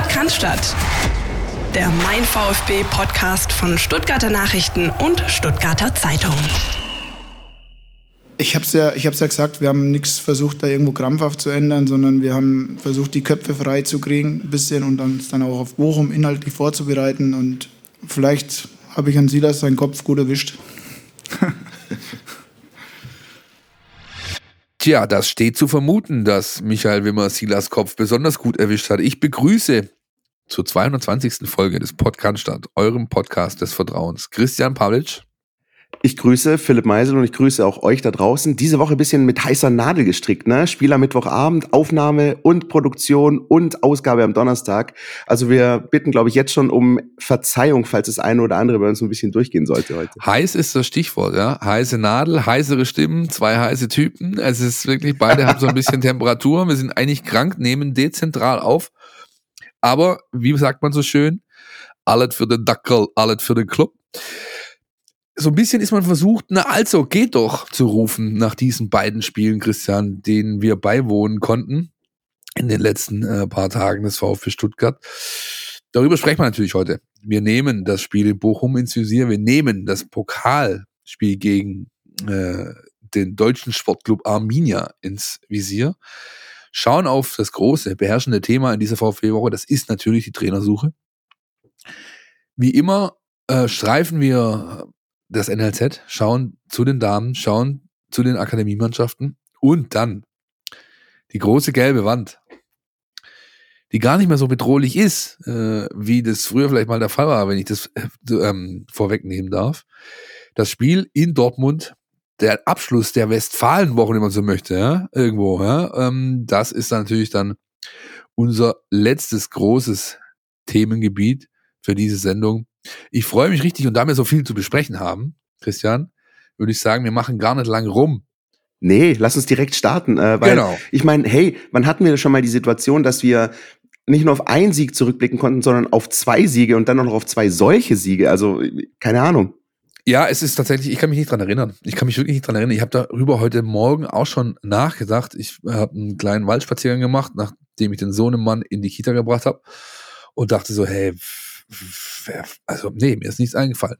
Podcast der Mein VfB Podcast von Stuttgarter Nachrichten und Stuttgarter Zeitung. Ich habe es ja, ja gesagt, wir haben nichts versucht, da irgendwo krampfhaft zu ändern, sondern wir haben versucht, die Köpfe frei zu kriegen, ein bisschen und dann, dann auch auf Bochum inhaltlich vorzubereiten. Und vielleicht habe ich an Silas seinen Kopf gut erwischt. Tja, das steht zu vermuten, dass Michael Wimmer Silas Kopf besonders gut erwischt hat. Ich begrüße zur 220. Folge des Podcast statt, eurem Podcast des Vertrauens, Christian Pavlic. Ich grüße Philipp Meisel und ich grüße auch euch da draußen. Diese Woche ein bisschen mit heißer Nadel gestrickt, ne? Spieler Mittwochabend, Aufnahme und Produktion und Ausgabe am Donnerstag. Also wir bitten, glaube ich, jetzt schon um Verzeihung, falls das eine oder andere bei uns ein bisschen durchgehen sollte heute. Heiß ist das Stichwort, ja. Heiße Nadel, heißere Stimmen, zwei heiße Typen. Es ist wirklich, beide haben so ein bisschen Temperatur. Wir sind eigentlich krank, nehmen dezentral auf. Aber, wie sagt man so schön, alles für den Dackel, alles für den Club so ein bisschen ist man versucht, na also, geht doch zu rufen nach diesen beiden Spielen, Christian, denen wir beiwohnen konnten in den letzten äh, paar Tagen des VfB Stuttgart. Darüber sprechen wir natürlich heute. Wir nehmen das Spiel in Bochum ins Visier, wir nehmen das Pokalspiel gegen äh, den deutschen Sportclub Arminia ins Visier, schauen auf das große, beherrschende Thema in dieser VfB-Woche, das ist natürlich die Trainersuche. Wie immer äh, streifen wir das NLZ, schauen zu den Damen, schauen zu den Akademiemannschaften und dann die große gelbe Wand, die gar nicht mehr so bedrohlich ist, äh, wie das früher vielleicht mal der Fall war, wenn ich das äh, ähm, vorwegnehmen darf. Das Spiel in Dortmund, der Abschluss der Westfalenwoche, wenn man so möchte, ja, irgendwo, ja, ähm, das ist dann natürlich dann unser letztes großes Themengebiet für diese Sendung. Ich freue mich richtig und da wir so viel zu besprechen haben, Christian, würde ich sagen, wir machen gar nicht lang rum. Nee, lass uns direkt starten. Äh, weil genau. Ich meine, hey, wann hatten wir schon mal die Situation, dass wir nicht nur auf einen Sieg zurückblicken konnten, sondern auf zwei Siege und dann auch noch auf zwei solche Siege. Also, keine Ahnung. Ja, es ist tatsächlich, ich kann mich nicht dran erinnern. Ich kann mich wirklich nicht dran erinnern. Ich habe darüber heute Morgen auch schon nachgedacht. Ich habe einen kleinen Waldspaziergang gemacht, nachdem ich den Sohnemann in die Kita gebracht habe und dachte so, hey, also nee, mir ist nichts eingefallen.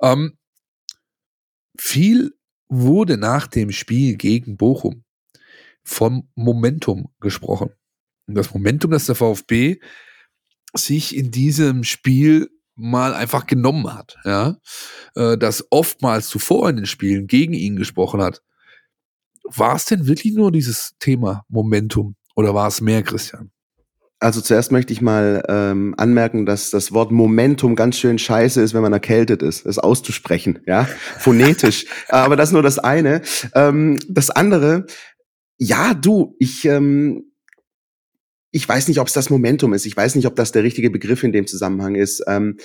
Ähm, viel wurde nach dem Spiel gegen Bochum vom Momentum gesprochen. Und das Momentum, das der VfB sich in diesem Spiel mal einfach genommen hat, ja, äh, das oftmals zuvor in den Spielen gegen ihn gesprochen hat. War es denn wirklich nur dieses Thema Momentum oder war es mehr, Christian? Also zuerst möchte ich mal ähm, anmerken, dass das Wort Momentum ganz schön scheiße ist, wenn man erkältet ist, das auszusprechen, ja, phonetisch. Aber das ist nur das eine. Ähm, das andere, ja, du, ich, ähm, ich weiß nicht, ob es das Momentum ist. Ich weiß nicht, ob das der richtige Begriff in dem Zusammenhang ist. Ähm,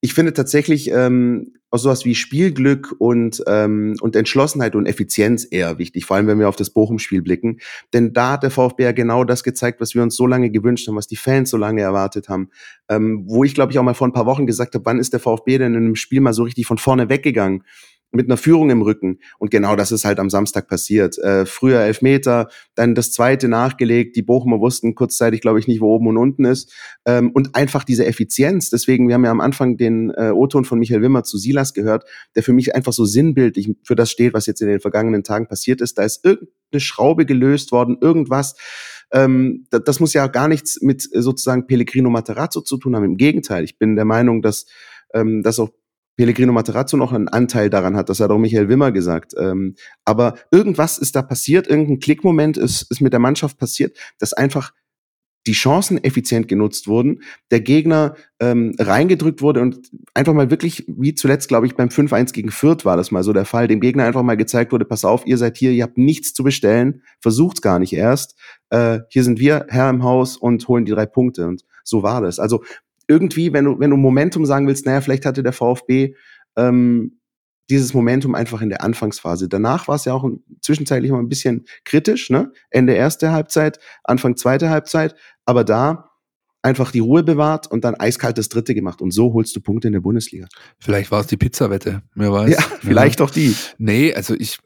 ich finde tatsächlich ähm, auch sowas wie Spielglück und, ähm, und Entschlossenheit und Effizienz eher wichtig, vor allem wenn wir auf das Bochum-Spiel blicken. Denn da hat der VfB ja genau das gezeigt, was wir uns so lange gewünscht haben, was die Fans so lange erwartet haben. Ähm, wo ich, glaube ich, auch mal vor ein paar Wochen gesagt habe, wann ist der VfB denn in einem Spiel mal so richtig von vorne weggegangen? Mit einer Führung im Rücken. Und genau das ist halt am Samstag passiert. Äh, früher Elfmeter, dann das zweite nachgelegt. Die Bochumer wussten kurzzeitig, glaube ich, nicht, wo oben und unten ist. Ähm, und einfach diese Effizienz. Deswegen, wir haben ja am Anfang den äh, O-Ton von Michael Wimmer zu Silas gehört, der für mich einfach so sinnbildlich für das steht, was jetzt in den vergangenen Tagen passiert ist. Da ist irgendeine Schraube gelöst worden, irgendwas. Ähm, das, das muss ja gar nichts mit sozusagen Pellegrino Materazzo zu tun haben. Im Gegenteil, ich bin der Meinung, dass ähm, dass auch Pellegrino Materazzo noch einen Anteil daran hat. Das hat auch Michael Wimmer gesagt. Ähm, aber irgendwas ist da passiert, irgendein Klickmoment ist, ist mit der Mannschaft passiert, dass einfach die Chancen effizient genutzt wurden, der Gegner ähm, reingedrückt wurde und einfach mal wirklich, wie zuletzt, glaube ich, beim 5-1 gegen Fürth war das mal so der Fall, dem Gegner einfach mal gezeigt wurde, pass auf, ihr seid hier, ihr habt nichts zu bestellen, versucht's gar nicht erst. Äh, hier sind wir Herr im Haus und holen die drei Punkte. Und so war das. Also irgendwie, wenn du, wenn du Momentum sagen willst, naja, vielleicht hatte der VfB ähm, dieses Momentum einfach in der Anfangsphase. Danach war es ja auch zwischenzeitlich mal ein bisschen kritisch, ne? Ende erste Halbzeit, Anfang zweite Halbzeit, aber da einfach die Ruhe bewahrt und dann eiskalt das dritte gemacht und so holst du Punkte in der Bundesliga. Vielleicht war es die Pizzawette, wer weiß. Ja, vielleicht ja. auch die. Nee, also ich,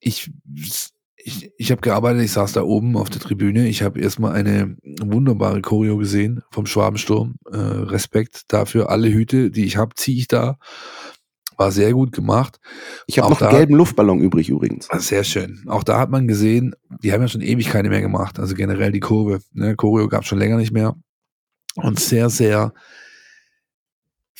ich, ich, ich habe gearbeitet, ich saß da oben auf der Tribüne. Ich habe erstmal eine wunderbare Choreo gesehen vom Schwabensturm. Äh, Respekt dafür. Alle Hüte, die ich habe, ziehe ich da. War sehr gut gemacht. Ich habe noch einen gelben Luftballon übrig übrigens. Sehr schön. Auch da hat man gesehen, die haben ja schon ewig keine mehr gemacht. Also generell die Kurve. Ne? Choreo gab schon länger nicht mehr. Und sehr, sehr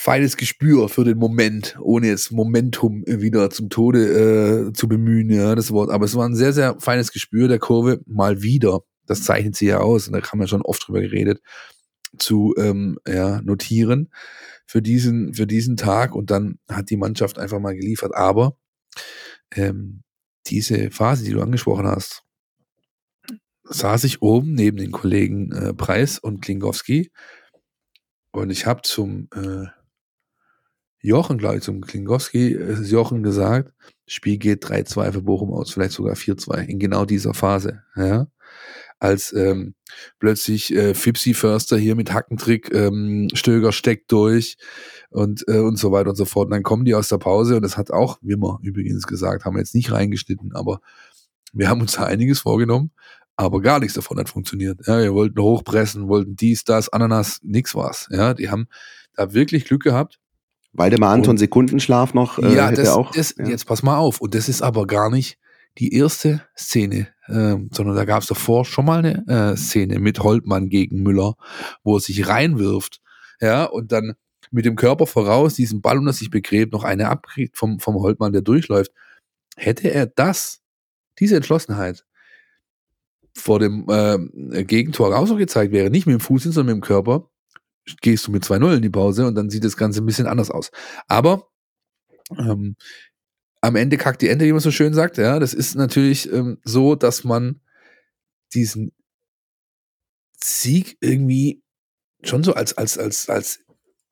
feines Gespür für den Moment, ohne jetzt Momentum wieder zum Tode äh, zu bemühen, ja, das Wort. Aber es war ein sehr, sehr feines Gespür der Kurve, mal wieder. Das zeichnet sie ja aus, und da haben wir schon oft drüber geredet, zu ähm, ja, notieren für diesen, für diesen Tag. Und dann hat die Mannschaft einfach mal geliefert. Aber ähm, diese Phase, die du angesprochen hast, saß ich oben neben den Kollegen äh, Preis und Klingowski und ich habe zum äh, Jochen, glaube ich, zum Klingowski, ist Jochen gesagt, Spiel geht 3-2 für Bochum aus, vielleicht sogar 4-2 in genau dieser Phase. Ja? Als ähm, plötzlich äh, Fipsi Förster hier mit Hackentrick, ähm, Stöger steckt durch und, äh, und so weiter und so fort. Und dann kommen die aus der Pause und das hat auch Wimmer übrigens gesagt, haben wir jetzt nicht reingeschnitten, aber wir haben uns da einiges vorgenommen, aber gar nichts davon hat funktioniert. Ja, wir wollten hochpressen, wollten dies, das, Ananas, nix war's. Ja, die haben da wirklich Glück gehabt Waldemar Anton und, Sekundenschlaf noch. Äh, ja, das, auch, das, ja. jetzt pass mal auf. Und das ist aber gar nicht die erste Szene, äh, sondern da gab es davor schon mal eine äh, Szene mit Holtmann gegen Müller, wo er sich reinwirft, ja, und dann mit dem Körper voraus diesen Ball unter sich begräbt, noch eine abkriegt vom, vom Holtmann, der durchläuft. Hätte er das, diese Entschlossenheit vor dem äh, Gegentor rausgezeigt wäre, nicht mit dem Fuß, sondern mit dem Körper, gehst du mit 2-0 in die Pause und dann sieht das Ganze ein bisschen anders aus. Aber ähm, am Ende kackt die Ente, wie man so schön sagt. Ja, das ist natürlich ähm, so, dass man diesen Sieg irgendwie schon so als, als, als, als,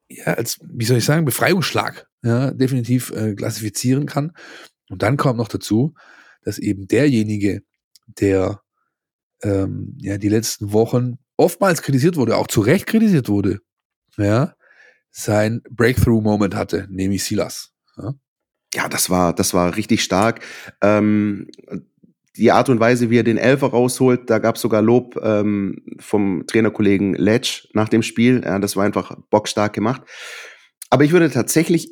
ja, als, wie soll ich sagen, Befreiungsschlag, ja, definitiv äh, klassifizieren kann. Und dann kommt noch dazu, dass eben derjenige, der ähm, ja die letzten Wochen oftmals kritisiert wurde, auch zu Recht kritisiert wurde, ja, sein Breakthrough-Moment hatte, nämlich Silas. Ja. ja, das war, das war richtig stark. Ähm, die Art und Weise, wie er den Elfer rausholt, da gab es sogar Lob ähm, vom Trainerkollegen Letsch nach dem Spiel. Ja, das war einfach bockstark gemacht. Aber ich würde tatsächlich,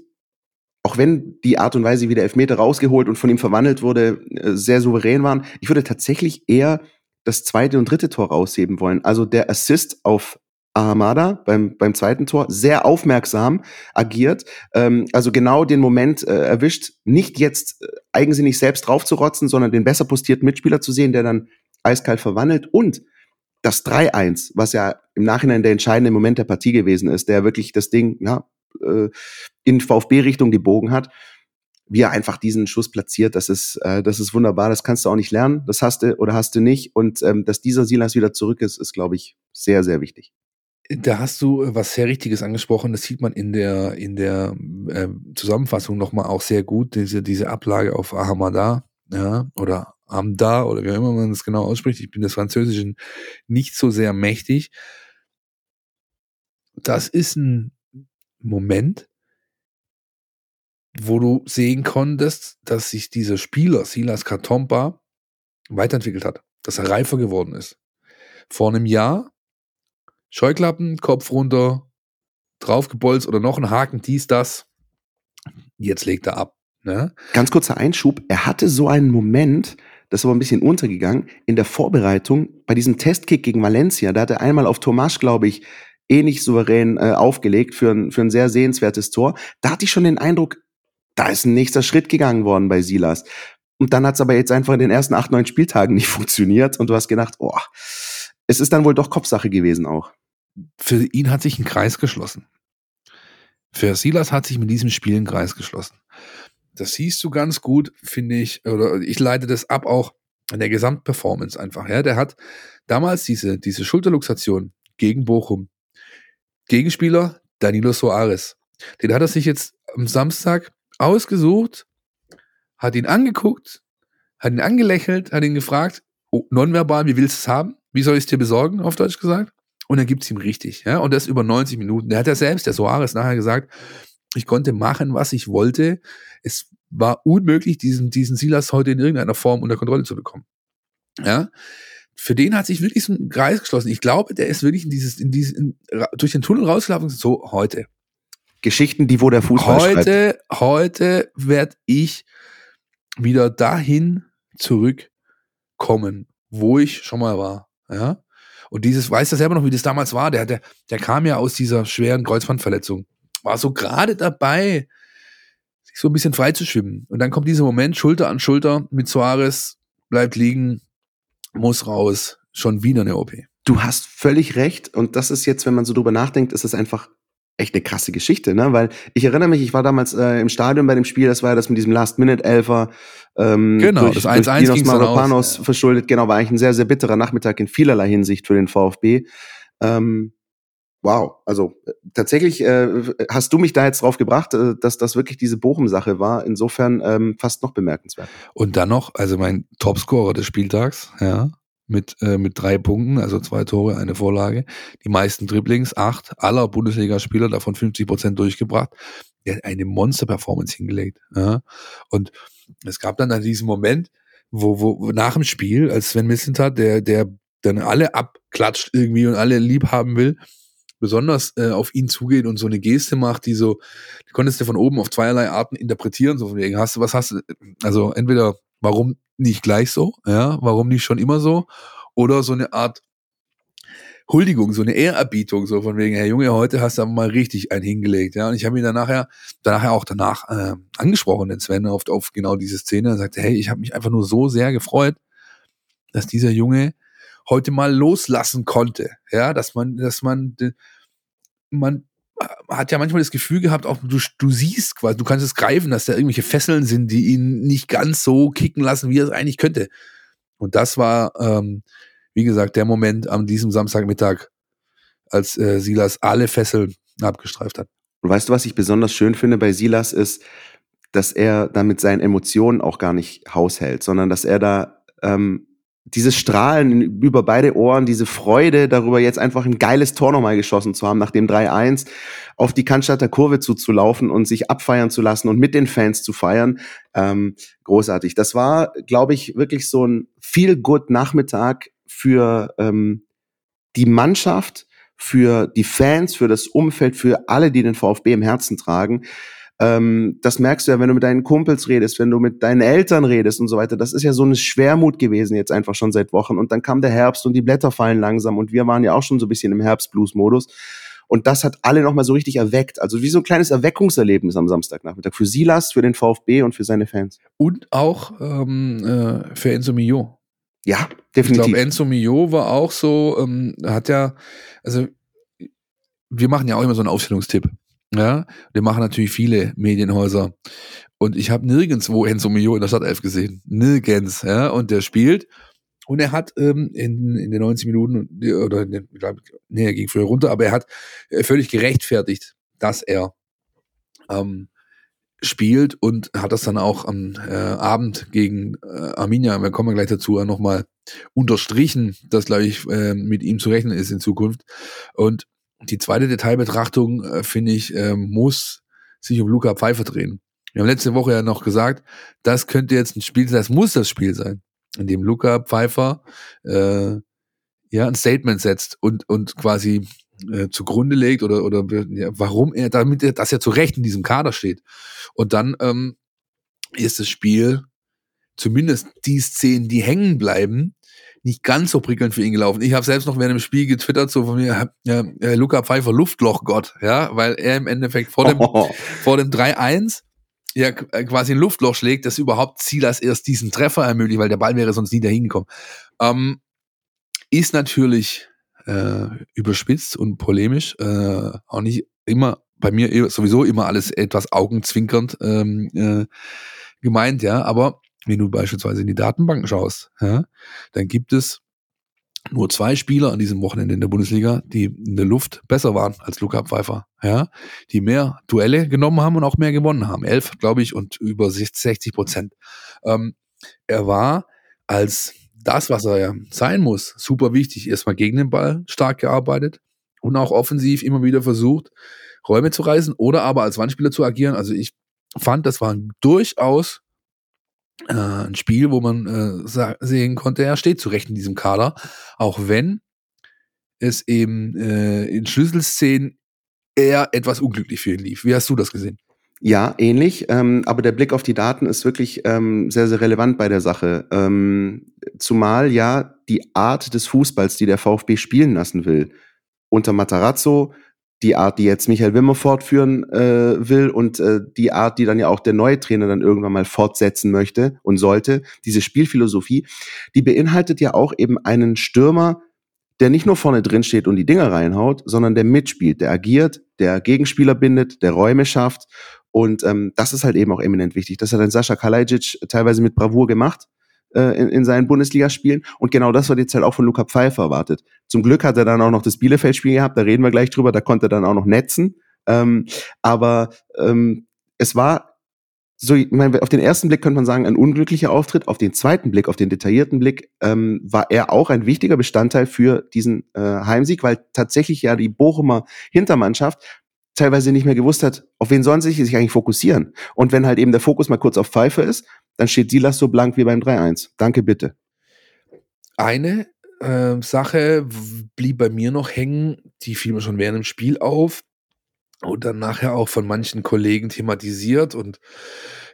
auch wenn die Art und Weise, wie der Elfmeter rausgeholt und von ihm verwandelt wurde, äh, sehr souverän waren, ich würde tatsächlich eher das zweite und dritte Tor rausheben wollen. Also der Assist auf Ahamada beim, beim zweiten Tor sehr aufmerksam agiert, ähm, also genau den Moment äh, erwischt, nicht jetzt äh, eigensinnig selbst draufzurotzen, sondern den besser postierten Mitspieler zu sehen, der dann eiskalt verwandelt. Und das 3-1, was ja im Nachhinein der entscheidende Moment der Partie gewesen ist, der wirklich das Ding ja, äh, in VfB-Richtung gebogen hat, wie er einfach diesen Schuss platziert, das ist, äh, das ist wunderbar, das kannst du auch nicht lernen, das hast du oder hast du nicht und ähm, dass dieser Silas wieder zurück ist, ist, glaube ich, sehr, sehr wichtig. Da hast du äh, was sehr Richtiges angesprochen. Das sieht man in der, in der äh, Zusammenfassung nochmal auch sehr gut, diese, diese Ablage auf Ahamada, ja, oder Amda, oder wie immer man es genau ausspricht. Ich bin des Französischen nicht so sehr mächtig. Das ist ein Moment, wo du sehen konntest, dass sich dieser Spieler, Silas Katompa, weiterentwickelt hat, dass er reifer geworden ist. Vor einem Jahr Scheuklappen, Kopf runter, draufgebolzt oder noch ein Haken, dies, das. Jetzt legt er ab. Ne? Ganz kurzer Einschub. Er hatte so einen Moment, das ist aber ein bisschen untergegangen, in der Vorbereitung bei diesem Testkick gegen Valencia. Da hat er einmal auf Tomasch, glaube ich, ähnlich souverän äh, aufgelegt für ein, für ein sehr sehenswertes Tor. Da hatte ich schon den Eindruck, da ist ein nächster Schritt gegangen worden bei Silas. Und dann hat es aber jetzt einfach in den ersten acht, neun Spieltagen nicht funktioniert und du hast gedacht, oh, es ist dann wohl doch Kopfsache gewesen auch für ihn hat sich ein Kreis geschlossen. Für Silas hat sich mit diesem Spiel ein Kreis geschlossen. Das siehst du ganz gut, finde ich, oder ich leite das ab auch an der Gesamtperformance einfach. Ja, der hat damals diese, diese Schulterluxation gegen Bochum. Gegenspieler Danilo Soares. Den hat er sich jetzt am Samstag ausgesucht, hat ihn angeguckt, hat ihn angelächelt, hat ihn gefragt, oh, nonverbal, wie willst du es haben? Wie soll ich es dir besorgen, auf Deutsch gesagt? Und dann gibt es ihm richtig. Ja? Und das über 90 Minuten. Der hat ja selbst, der Soares, nachher gesagt, ich konnte machen, was ich wollte. Es war unmöglich, diesen, diesen Silas heute in irgendeiner Form unter Kontrolle zu bekommen. Ja, für den hat sich wirklich so ein Kreis geschlossen. Ich glaube, der ist wirklich in dieses, in dieses, in, durch den Tunnel rausgelaufen. So, heute. Geschichten, die wo der Fußball Heute, schreibt. heute werde ich wieder dahin zurückkommen, wo ich schon mal war. Ja. Und dieses, weiß er selber noch, wie das damals war. Der, der, der kam ja aus dieser schweren Kreuzbandverletzung. War so gerade dabei, sich so ein bisschen frei zu schwimmen. Und dann kommt dieser Moment, Schulter an Schulter mit Suarez, bleibt liegen, muss raus, schon wieder eine OP. Du hast völlig recht. Und das ist jetzt, wenn man so drüber nachdenkt, ist es einfach echt eine krasse Geschichte, ne? Weil ich erinnere mich, ich war damals äh, im Stadion bei dem Spiel, das war ja das mit diesem Last-Minute-Elfer. Ähm, genau, durch, das 1 -1 durch Maropanos ja. verschuldet. Genau, war eigentlich ein sehr, sehr bitterer Nachmittag in vielerlei Hinsicht für den VfB. Ähm, wow, also äh, tatsächlich äh, hast du mich da jetzt drauf gebracht, äh, dass das wirklich diese Bochum-Sache war. Insofern ähm, fast noch bemerkenswert. Und dann noch, also mein Topscorer des Spieltags, ja, mit, äh, mit drei Punkten, also zwei Tore, eine Vorlage. Die meisten Dribblings, acht aller Bundesligaspieler, davon 50 Prozent durchgebracht. Der hat eine Monster-Performance hingelegt. Ja. Und es gab dann, dann diesen Moment, wo, wo nach dem Spiel, als Sven Missentat, der, der dann alle abklatscht irgendwie und alle lieb haben will, besonders äh, auf ihn zugeht und so eine Geste macht, die so, die konntest du von oben auf zweierlei Arten interpretieren, so von wegen, hast du, was hast du, also entweder warum nicht gleich so, ja, warum nicht schon immer so, oder so eine Art Huldigung, so eine Ehrerbietung, so von wegen, hey Junge, heute hast du mal richtig einen hingelegt, ja. Und ich habe ihn dann nachher, danach auch danach äh, angesprochen, den Sven, auf, auf genau diese Szene, und sagte, hey, ich habe mich einfach nur so sehr gefreut, dass dieser Junge heute mal loslassen konnte, ja, dass man, dass man, man hat ja manchmal das Gefühl gehabt, auch du, du siehst quasi, du kannst es greifen, dass da irgendwelche Fesseln sind, die ihn nicht ganz so kicken lassen, wie er es eigentlich könnte. Und das war, ähm, wie gesagt, der Moment an diesem Samstagmittag, als äh, Silas alle Fesseln abgestreift hat. Und weißt du, was ich besonders schön finde bei Silas ist, dass er da mit seinen Emotionen auch gar nicht haushält, sondern dass er da ähm, dieses Strahlen über beide Ohren, diese Freude darüber, jetzt einfach ein geiles Tor nochmal geschossen zu haben, nach dem 3-1 auf die Cannstatter Kurve zuzulaufen und sich abfeiern zu lassen und mit den Fans zu feiern. Ähm, großartig. Das war, glaube ich, wirklich so ein Feel-Good-Nachmittag für ähm, die Mannschaft, für die Fans, für das Umfeld, für alle, die den VfB im Herzen tragen. Ähm, das merkst du ja, wenn du mit deinen Kumpels redest, wenn du mit deinen Eltern redest und so weiter. Das ist ja so eine Schwermut gewesen jetzt einfach schon seit Wochen. Und dann kam der Herbst und die Blätter fallen langsam und wir waren ja auch schon so ein bisschen im Herbst-Blues-Modus. Und das hat alle nochmal so richtig erweckt. Also wie so ein kleines Erweckungserlebnis am Samstagnachmittag. Für Silas, für den VfB und für seine Fans. Und auch ähm, äh, für Enzo Mio. Ja, definitiv. Ich glaube, Enzo Mio war auch so, ähm, hat ja, also wir machen ja auch immer so einen Aufstellungstipp. Ja, wir machen natürlich viele Medienhäuser. Und ich habe nirgendwo Enzo Mio in der Stadtelf gesehen. Nirgends. Ja, und der spielt. Und er hat ähm, in, in den 90 Minuten, oder in den, ich glaube, nee, er ging früher runter, aber er hat äh, völlig gerechtfertigt, dass er ähm, spielt und hat das dann auch am äh, Abend gegen äh, Arminia, wir kommen gleich dazu, nochmal unterstrichen, dass, glaube ich, äh, mit ihm zu rechnen ist in Zukunft. Und die zweite Detailbetrachtung, äh, finde ich, äh, muss sich um Luca Pfeiffer drehen. Wir haben letzte Woche ja noch gesagt, das könnte jetzt ein Spiel sein, das muss das Spiel sein, in dem Luca Pfeiffer äh, ja ein Statement setzt und, und quasi äh, zugrunde legt oder, oder ja, warum er, damit er, dass er zu Recht in diesem Kader steht. Und dann ähm, ist das Spiel, zumindest die Szenen, die hängen bleiben, nicht ganz so prickelnd für ihn gelaufen. Ich habe selbst noch während dem Spiel getwittert, so von mir, ja, äh, Luca Pfeiffer Luftlochgott, ja, weil er im Endeffekt vor dem, oh. vor dem 3-1 ja äh, quasi ein Luftloch schlägt, das überhaupt Silas erst diesen Treffer ermöglicht, weil der Ball wäre sonst nie dahin gekommen. Ähm, ist natürlich äh, überspitzt und polemisch, äh, auch nicht immer bei mir sowieso immer alles etwas augenzwinkernd ähm, äh, gemeint, ja, aber wenn du beispielsweise in die Datenbanken schaust, ja, dann gibt es nur zwei Spieler an diesem Wochenende in der Bundesliga, die in der Luft besser waren als Luca Pfeiffer, ja, die mehr Duelle genommen haben und auch mehr gewonnen haben. Elf, glaube ich, und über 60 Prozent. Ähm, er war als das, was er ja sein muss, super wichtig. Erstmal gegen den Ball stark gearbeitet und auch offensiv immer wieder versucht, Räume zu reißen oder aber als Wandspieler zu agieren. Also ich fand, das war ein durchaus äh, ein Spiel, wo man äh, sehen konnte, er steht zurecht in diesem Kader, auch wenn es eben äh, in Schlüsselszenen eher etwas unglücklich für ihn lief. Wie hast du das gesehen? Ja, ähnlich. Ähm, aber der Blick auf die Daten ist wirklich ähm, sehr, sehr relevant bei der Sache. Ähm, zumal ja die Art des Fußballs, die der VfB spielen lassen will, unter Matarazzo, die Art, die jetzt Michael Wimmer fortführen äh, will und äh, die Art, die dann ja auch der neue Trainer dann irgendwann mal fortsetzen möchte und sollte, diese Spielphilosophie, die beinhaltet ja auch eben einen Stürmer, der nicht nur vorne drin steht und die Dinger reinhaut, sondern der mitspielt, der agiert, der Gegenspieler bindet, der Räume schafft. Und ähm, das ist halt eben auch eminent wichtig. Das hat dann Sascha Kalajic teilweise mit Bravour gemacht äh, in, in seinen Bundesligaspielen. Und genau das wird jetzt halt auch von Luca Pfeiffer erwartet. Zum Glück hat er dann auch noch das Bielefeld-Spiel gehabt, da reden wir gleich drüber, da konnte er dann auch noch netzen. Ähm, aber ähm, es war so, ich meine, auf den ersten Blick könnte man sagen, ein unglücklicher Auftritt. Auf den zweiten Blick, auf den detaillierten Blick, ähm, war er auch ein wichtiger Bestandteil für diesen äh, Heimsieg, weil tatsächlich ja die Bochumer Hintermannschaft teilweise nicht mehr gewusst hat, auf wen sollen sie sich eigentlich fokussieren. Und wenn halt eben der Fokus mal kurz auf Pfeife ist, dann steht Silas so blank wie beim 3-1. Danke, bitte. Eine äh, Sache blieb bei mir noch hängen, die fiel mir schon während dem Spiel auf und dann nachher auch von manchen Kollegen thematisiert und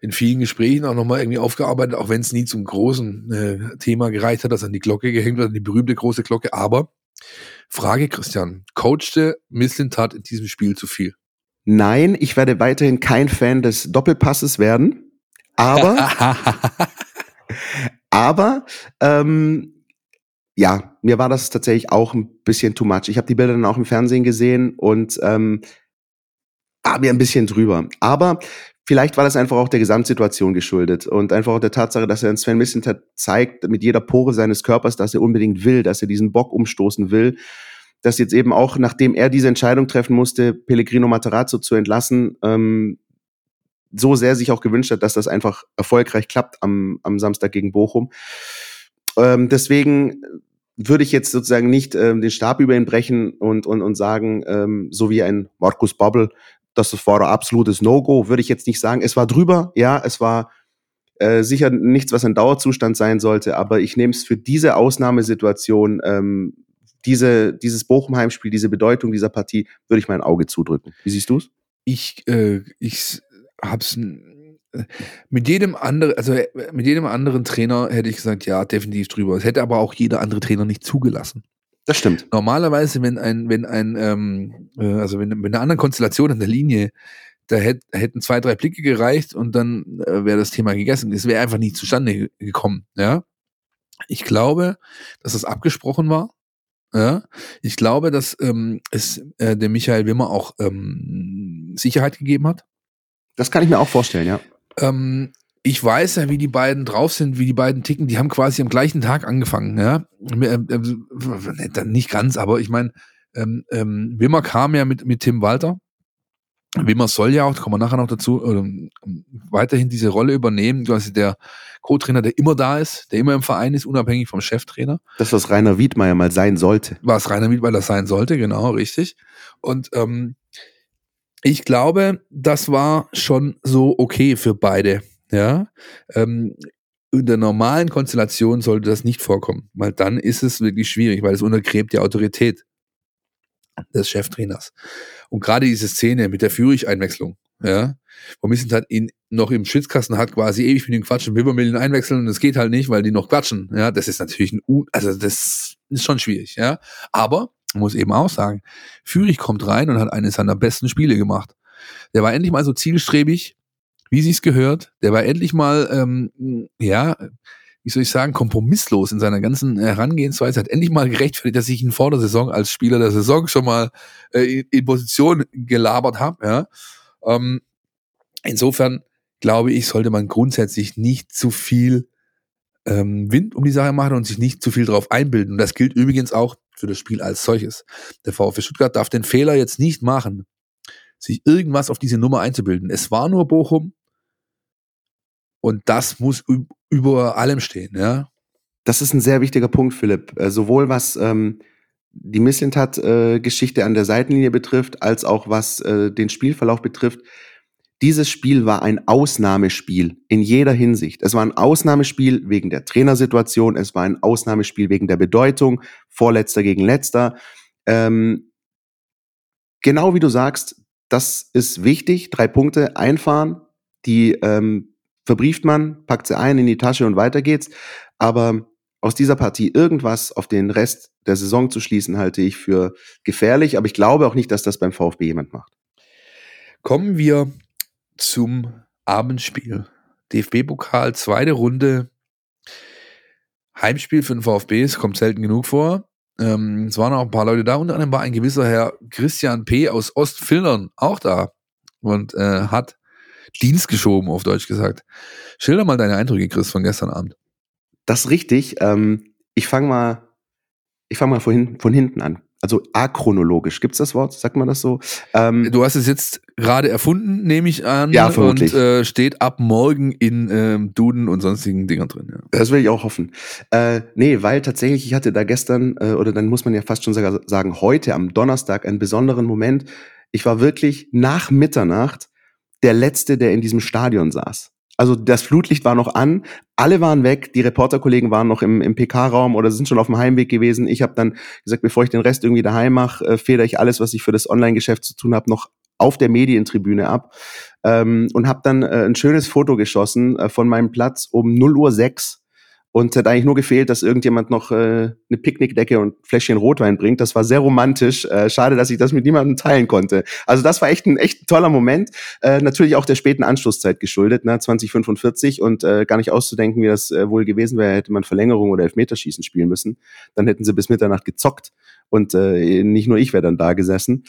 in vielen Gesprächen auch nochmal irgendwie aufgearbeitet, auch wenn es nie zum großen äh, Thema gereicht hat, dass an die Glocke gehängt wird, an die berühmte große Glocke. Aber Frage, Christian, coachte Misslintat in diesem Spiel zu viel? Nein, ich werde weiterhin kein Fan des Doppelpasses werden. Aber, aber ähm, ja, mir war das tatsächlich auch ein bisschen too much. Ich habe die Bilder dann auch im Fernsehen gesehen und ähm, war mir ein bisschen drüber. Aber vielleicht war das einfach auch der Gesamtsituation geschuldet und einfach auch der Tatsache, dass er Sven Mislintat zeigt mit jeder Pore seines Körpers, dass er unbedingt will, dass er diesen Bock umstoßen will. Dass jetzt eben auch, nachdem er diese Entscheidung treffen musste, Pellegrino Materazzo zu entlassen, ähm, so sehr sich auch gewünscht hat, dass das einfach erfolgreich klappt am, am Samstag gegen Bochum. Ähm, deswegen würde ich jetzt sozusagen nicht ähm, den Stab über ihn brechen und, und, und sagen, ähm, so wie ein Markus Babbel, das war ein absolutes No-Go, würde ich jetzt nicht sagen. Es war drüber, ja, es war äh, sicher nichts, was ein Dauerzustand sein sollte, aber ich nehme es für diese Ausnahmesituation, ähm, diese, dieses Bochum-Heimspiel, diese Bedeutung dieser Partie, würde ich mein Auge zudrücken. Wie siehst du es? Ich, äh, ich hab's mit jedem anderen, also äh, mit jedem anderen Trainer hätte ich gesagt, ja, definitiv drüber. Es hätte aber auch jeder andere Trainer nicht zugelassen. Das stimmt. Normalerweise, wenn ein, wenn ein, ähm, äh, also wenn, wenn eine andere Konstellation an der Linie, da hätt, hätten zwei, drei Blicke gereicht und dann äh, wäre das Thema gegessen. Es wäre einfach nicht zustande gekommen, ja. Ich glaube, dass das abgesprochen war. Ja, ich glaube, dass ähm, es äh, dem Michael Wimmer auch ähm, Sicherheit gegeben hat. Das kann ich mir auch vorstellen, ja. Ähm, ich weiß ja, wie die beiden drauf sind, wie die beiden ticken. Die haben quasi am gleichen Tag angefangen, ja. Ähm, ähm, nicht ganz, aber ich meine, ähm, ähm, Wimmer kam ja mit, mit Tim Walter. Wimmer soll ja auch, da kommen wir nachher noch dazu, ähm, weiterhin diese Rolle übernehmen, quasi der Co-Trainer, der immer da ist, der immer im Verein ist, unabhängig vom Cheftrainer. Das, was Rainer Wiedmeier mal sein sollte. Was Rainer Wiedmeier sein sollte, genau, richtig. Und ähm, ich glaube, das war schon so okay für beide. Ja, ähm, in der normalen Konstellation sollte das nicht vorkommen, weil dann ist es wirklich schwierig, weil es untergräbt die Autorität des Cheftrainers. Und gerade diese Szene mit der Führich-Einwechslung, ja, wo Missentat ihn noch im Schwitzkasten hat, quasi ewig mit ihm quatschen, will man einwechseln und es geht halt nicht, weil die noch quatschen. Ja, das ist natürlich ein, U also das ist schon schwierig, ja. Aber, muss eben auch sagen, Führich kommt rein und hat eines seiner besten Spiele gemacht. Der war endlich mal so zielstrebig, wie sie es gehört. Der war endlich mal, ähm, ja, wie soll ich sagen, kompromisslos in seiner ganzen Herangehensweise, hat endlich mal gerechtfertigt, dass ich ihn vor der Saison als Spieler der Saison schon mal äh, in, Position gelabert habe. Ja. Ähm, insofern glaube ich, sollte man grundsätzlich nicht zu viel ähm, Wind um die Sache machen und sich nicht zu viel darauf einbilden. Und das gilt übrigens auch für das Spiel als solches. Der VfB Stuttgart darf den Fehler jetzt nicht machen, sich irgendwas auf diese Nummer einzubilden. Es war nur Bochum und das muss über allem stehen, ja. Das ist ein sehr wichtiger Punkt, Philipp. Äh, sowohl was ähm, die Misslintat-Geschichte äh, an der Seitenlinie betrifft, als auch was äh, den Spielverlauf betrifft. Dieses Spiel war ein Ausnahmespiel in jeder Hinsicht. Es war ein Ausnahmespiel wegen der Trainersituation, es war ein Ausnahmespiel wegen der Bedeutung, vorletzter gegen letzter. Ähm, genau wie du sagst, das ist wichtig. Drei Punkte einfahren, die ähm, verbrieft man, packt sie ein in die Tasche und weiter geht's. Aber aus dieser Partie irgendwas auf den Rest der Saison zu schließen, halte ich für gefährlich. Aber ich glaube auch nicht, dass das beim VfB jemand macht. Kommen wir zum Abendspiel. DFB-Pokal, zweite Runde. Heimspiel für den VfB, es kommt selten genug vor. Ähm, es waren auch ein paar Leute da, unter anderem war ein gewisser Herr Christian P. aus Ostfildern auch da und äh, hat Dienst geschoben, auf Deutsch gesagt. Schilder mal deine Eindrücke, Chris, von gestern Abend. Das ist richtig. Ähm, ich fange mal, ich fange mal von, von hinten an also achronologisch, gibt's das Wort? Sagt man das so? Ähm, du hast es jetzt gerade erfunden, nehme ich an. Ja, vermutlich. Und äh, steht ab morgen in ähm, Duden und sonstigen Dingern drin. Ja. Das will ich auch hoffen. Äh, nee, weil tatsächlich, ich hatte da gestern, äh, oder dann muss man ja fast schon sagen, heute am Donnerstag einen besonderen Moment. Ich war wirklich nach Mitternacht der Letzte, der in diesem Stadion saß. Also das Flutlicht war noch an, alle waren weg, die Reporterkollegen waren noch im, im PK-Raum oder sind schon auf dem Heimweg gewesen. Ich habe dann gesagt, bevor ich den Rest irgendwie daheim mache, äh, federe ich alles, was ich für das Online-Geschäft zu tun habe, noch auf der Medientribüne ab ähm, und habe dann äh, ein schönes Foto geschossen äh, von meinem Platz um 0 Uhr 6 und hat eigentlich nur gefehlt, dass irgendjemand noch äh, eine Picknickdecke und Fläschchen Rotwein bringt. Das war sehr romantisch. Äh, schade, dass ich das mit niemandem teilen konnte. Also das war echt ein echt toller Moment. Äh, natürlich auch der späten Anschlusszeit geschuldet, ne? 2045 und äh, gar nicht auszudenken, wie das äh, wohl gewesen wäre, hätte man Verlängerung oder Elfmeterschießen spielen müssen. Dann hätten sie bis Mitternacht gezockt und äh, nicht nur ich wäre dann da gesessen.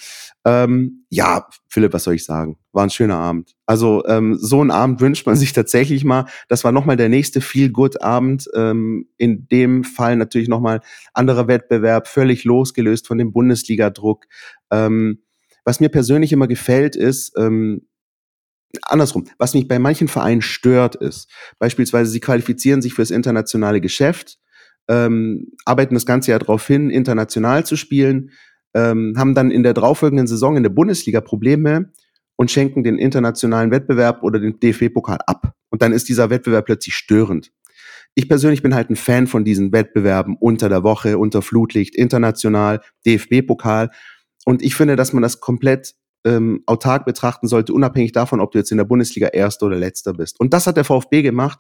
Ähm, ja, Philipp, was soll ich sagen? War ein schöner Abend. Also ähm, so einen Abend wünscht man sich tatsächlich mal. Das war nochmal der nächste Feel-Good-Abend. Ähm, in dem Fall natürlich nochmal anderer Wettbewerb, völlig losgelöst von dem Bundesliga-Druck. Ähm, was mir persönlich immer gefällt, ist, ähm, andersrum, was mich bei manchen Vereinen stört, ist, beispielsweise sie qualifizieren sich fürs internationale Geschäft, ähm, arbeiten das ganze Jahr darauf hin, international zu spielen, ähm, haben dann in der darauffolgenden Saison in der Bundesliga Probleme und schenken den internationalen Wettbewerb oder den DFB-Pokal ab. Und dann ist dieser Wettbewerb plötzlich störend. Ich persönlich bin halt ein Fan von diesen Wettbewerben unter der Woche, unter Flutlicht, international, DFB-Pokal. Und ich finde, dass man das komplett ähm, autark betrachten sollte, unabhängig davon, ob du jetzt in der Bundesliga Erster oder Letzter bist. Und das hat der VfB gemacht.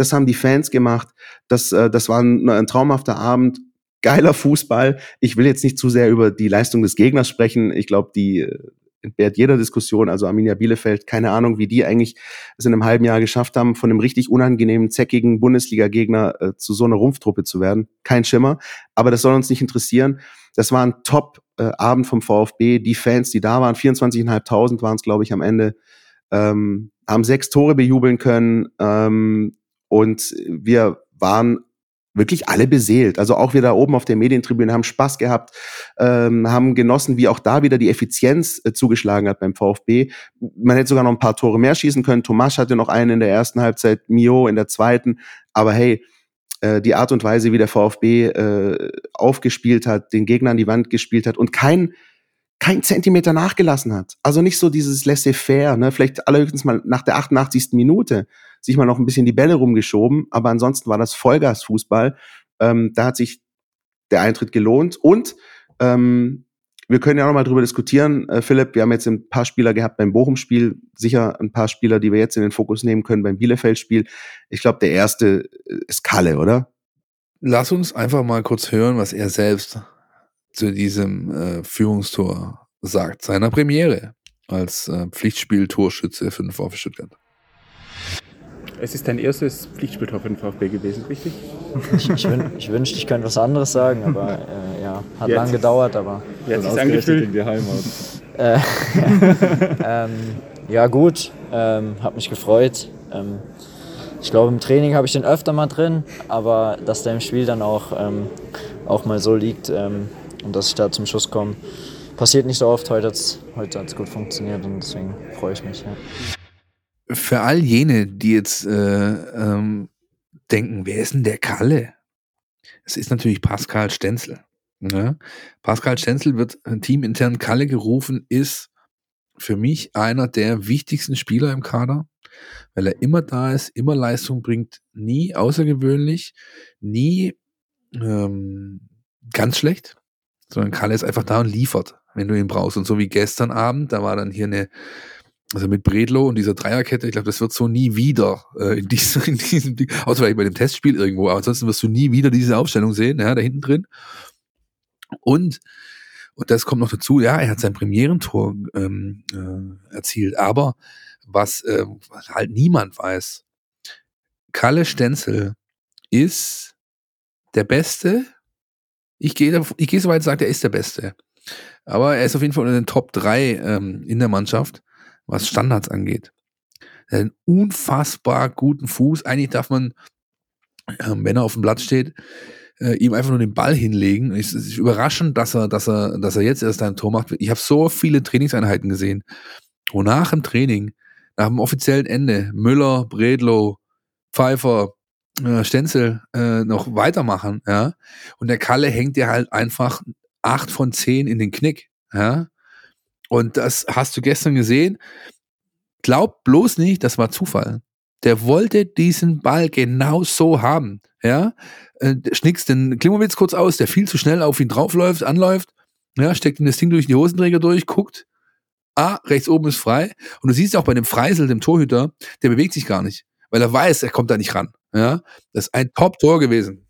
Das haben die Fans gemacht. Das, äh, das war ein, ein traumhafter Abend geiler Fußball. Ich will jetzt nicht zu sehr über die Leistung des Gegners sprechen. Ich glaube, die äh, entbehrt jeder Diskussion. Also Arminia Bielefeld, keine Ahnung, wie die eigentlich es in einem halben Jahr geschafft haben, von einem richtig unangenehmen, zeckigen Bundesliga-Gegner äh, zu so einer Rumpftruppe zu werden. Kein Schimmer. Aber das soll uns nicht interessieren. Das war ein Top-Abend äh, vom VfB. Die Fans, die da waren, 24.500 waren es, glaube ich, am Ende, ähm, haben sechs Tore bejubeln können. Ähm, und wir waren wirklich alle beseelt. Also auch wir da oben auf der Medientribüne haben Spaß gehabt, ähm, haben genossen, wie auch da wieder die Effizienz äh, zugeschlagen hat beim VfB. Man hätte sogar noch ein paar Tore mehr schießen können. Tomasch hatte noch einen in der ersten Halbzeit, Mio in der zweiten. Aber hey, äh, die Art und Weise, wie der VfB äh, aufgespielt hat, den Gegner an die Wand gespielt hat und kein kein Zentimeter nachgelassen hat. Also nicht so dieses laissez-faire, ne? vielleicht allerhöchstens mal nach der 88. Minute sich mal noch ein bisschen die Bälle rumgeschoben, aber ansonsten war das Vollgasfußball. Ähm, da hat sich der Eintritt gelohnt und ähm, wir können ja auch noch mal drüber diskutieren, äh, Philipp. Wir haben jetzt ein paar Spieler gehabt beim Bochum-Spiel, sicher ein paar Spieler, die wir jetzt in den Fokus nehmen können beim Bielefeld-Spiel. Ich glaube, der erste ist Kalle, oder? Lass uns einfach mal kurz hören, was er selbst zu diesem äh, Führungstor sagt, seiner Premiere als äh, Pflichtspiel-Torschütze für den VfB Stuttgart. Es ist dein erstes Pflichtspieltor für den VfB gewesen, richtig? Ich, ich, wün, ich wünschte, ich könnte was anderes sagen, aber äh, ja, hat lange gedauert, aber. Hat sich angefühlt? In die Heimat. Äh, ähm, ja, gut, ähm, hat mich gefreut. Ähm, ich glaube, im Training habe ich den öfter mal drin, aber dass der im Spiel dann auch, ähm, auch mal so liegt ähm, und dass ich da zum Schuss komme, passiert nicht so oft. Heute hat es heute gut funktioniert und deswegen freue ich mich. Ja für all jene, die jetzt äh, ähm, denken, wer ist denn der Kalle? Es ist natürlich Pascal Stenzel. Ne? Pascal Stenzel wird teamintern Kalle gerufen, ist für mich einer der wichtigsten Spieler im Kader, weil er immer da ist, immer Leistung bringt, nie außergewöhnlich, nie ähm, ganz schlecht, sondern Kalle ist einfach da und liefert, wenn du ihn brauchst. Und so wie gestern Abend, da war dann hier eine, also mit Bredlo und dieser Dreierkette, ich glaube, das wird so nie wieder äh, in, diesem, in diesem Ding, außer vielleicht bei dem Testspiel irgendwo, aber ansonsten wirst du nie wieder diese Aufstellung sehen, ja, da hinten drin. Und und das kommt noch dazu, ja, er hat sein Premierentor ähm, äh, erzielt, aber was, äh, was halt niemand weiß, Kalle Stenzel ist der Beste. Ich gehe ich gehe so weit und sage, er ist der Beste. Aber er ist auf jeden Fall unter den Top 3 ähm, in der Mannschaft, was Standards angeht. Hat einen unfassbar guten Fuß. Eigentlich darf man, ähm, wenn er auf dem Platz steht, äh, ihm einfach nur den Ball hinlegen. Es ist überraschend, dass er, dass er, dass er jetzt erst ein Tor macht. Ich habe so viele Trainingseinheiten gesehen, wo nach dem Training, nach dem offiziellen Ende, Müller, Bredlow, Pfeiffer, äh, Stenzel äh, noch weitermachen, ja. Und der Kalle hängt dir halt einfach acht von zehn in den Knick, ja. Und das hast du gestern gesehen. Glaub bloß nicht, das war Zufall. Der wollte diesen Ball genau so haben, ja äh, schnickst den Klimowitz kurz aus, der viel zu schnell auf ihn draufläuft, anläuft, ja, steckt ihm das Ding durch die Hosenträger durch, guckt, ah, rechts oben ist frei. Und du siehst auch bei dem Freisel, dem Torhüter, der bewegt sich gar nicht, weil er weiß, er kommt da nicht ran. Ja, das ist ein Top-Tor gewesen.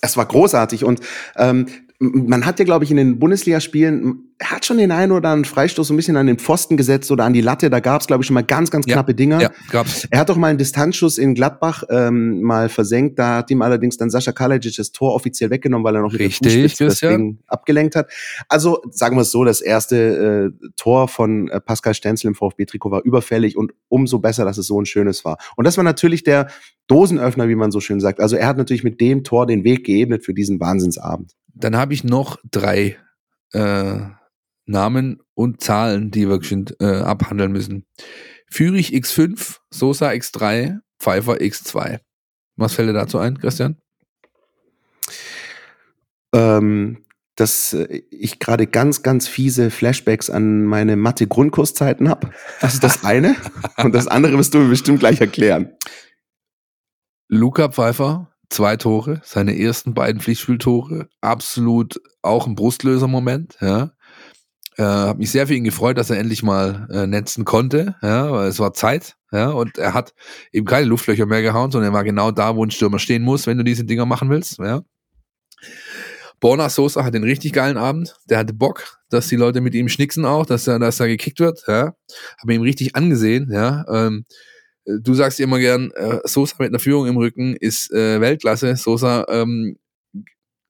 Es war großartig und ähm, man hat ja, glaube ich, in den Bundesligaspielen, er hat schon den einen oder anderen Freistoß so ein bisschen an den Pfosten gesetzt oder an die Latte. Da gab es, glaube ich, schon mal ganz, ganz knappe ja, Dinger. Ja, gab's. Er hat doch mal einen Distanzschuss in Gladbach ähm, mal versenkt. Da hat ihm allerdings dann Sascha Kalajic das Tor offiziell weggenommen, weil er noch Richtig, das Ding abgelenkt hat. Also sagen wir es so, das erste äh, Tor von äh, Pascal Stenzel im VfB-Trikot war überfällig und umso besser, dass es so ein schönes war. Und das war natürlich der Dosenöffner, wie man so schön sagt. Also er hat natürlich mit dem Tor den Weg geebnet für diesen Wahnsinnsabend. Dann habe ich noch drei äh, Namen und Zahlen, die wir äh, abhandeln müssen. Führig X5, Sosa X3, Pfeiffer X2. Was fällt dir dazu ein, Christian? Ähm, dass äh, ich gerade ganz, ganz fiese Flashbacks an meine Mathe-Grundkurszeiten habe. Das ist das eine. und das andere wirst du mir bestimmt gleich erklären. Luca Pfeiffer, zwei Tore, seine ersten beiden Pflichtspieltore, absolut auch ein Brustlöser-Moment, ja. Äh, hab mich sehr für ihn gefreut, dass er endlich mal äh, netzen konnte, ja, weil es war Zeit, ja, und er hat eben keine Luftlöcher mehr gehauen, sondern er war genau da, wo ein Stürmer stehen muss, wenn du diese Dinger machen willst, ja. Borna Sosa hat einen richtig geilen Abend. Der hatte Bock, dass die Leute mit ihm schnicksen auch, dass er, dass er gekickt wird. Ja. Habe ihm richtig angesehen. Ja. Ähm, du sagst immer gern, äh, Sosa mit einer Führung im Rücken ist äh, Weltklasse. Sosa ähm,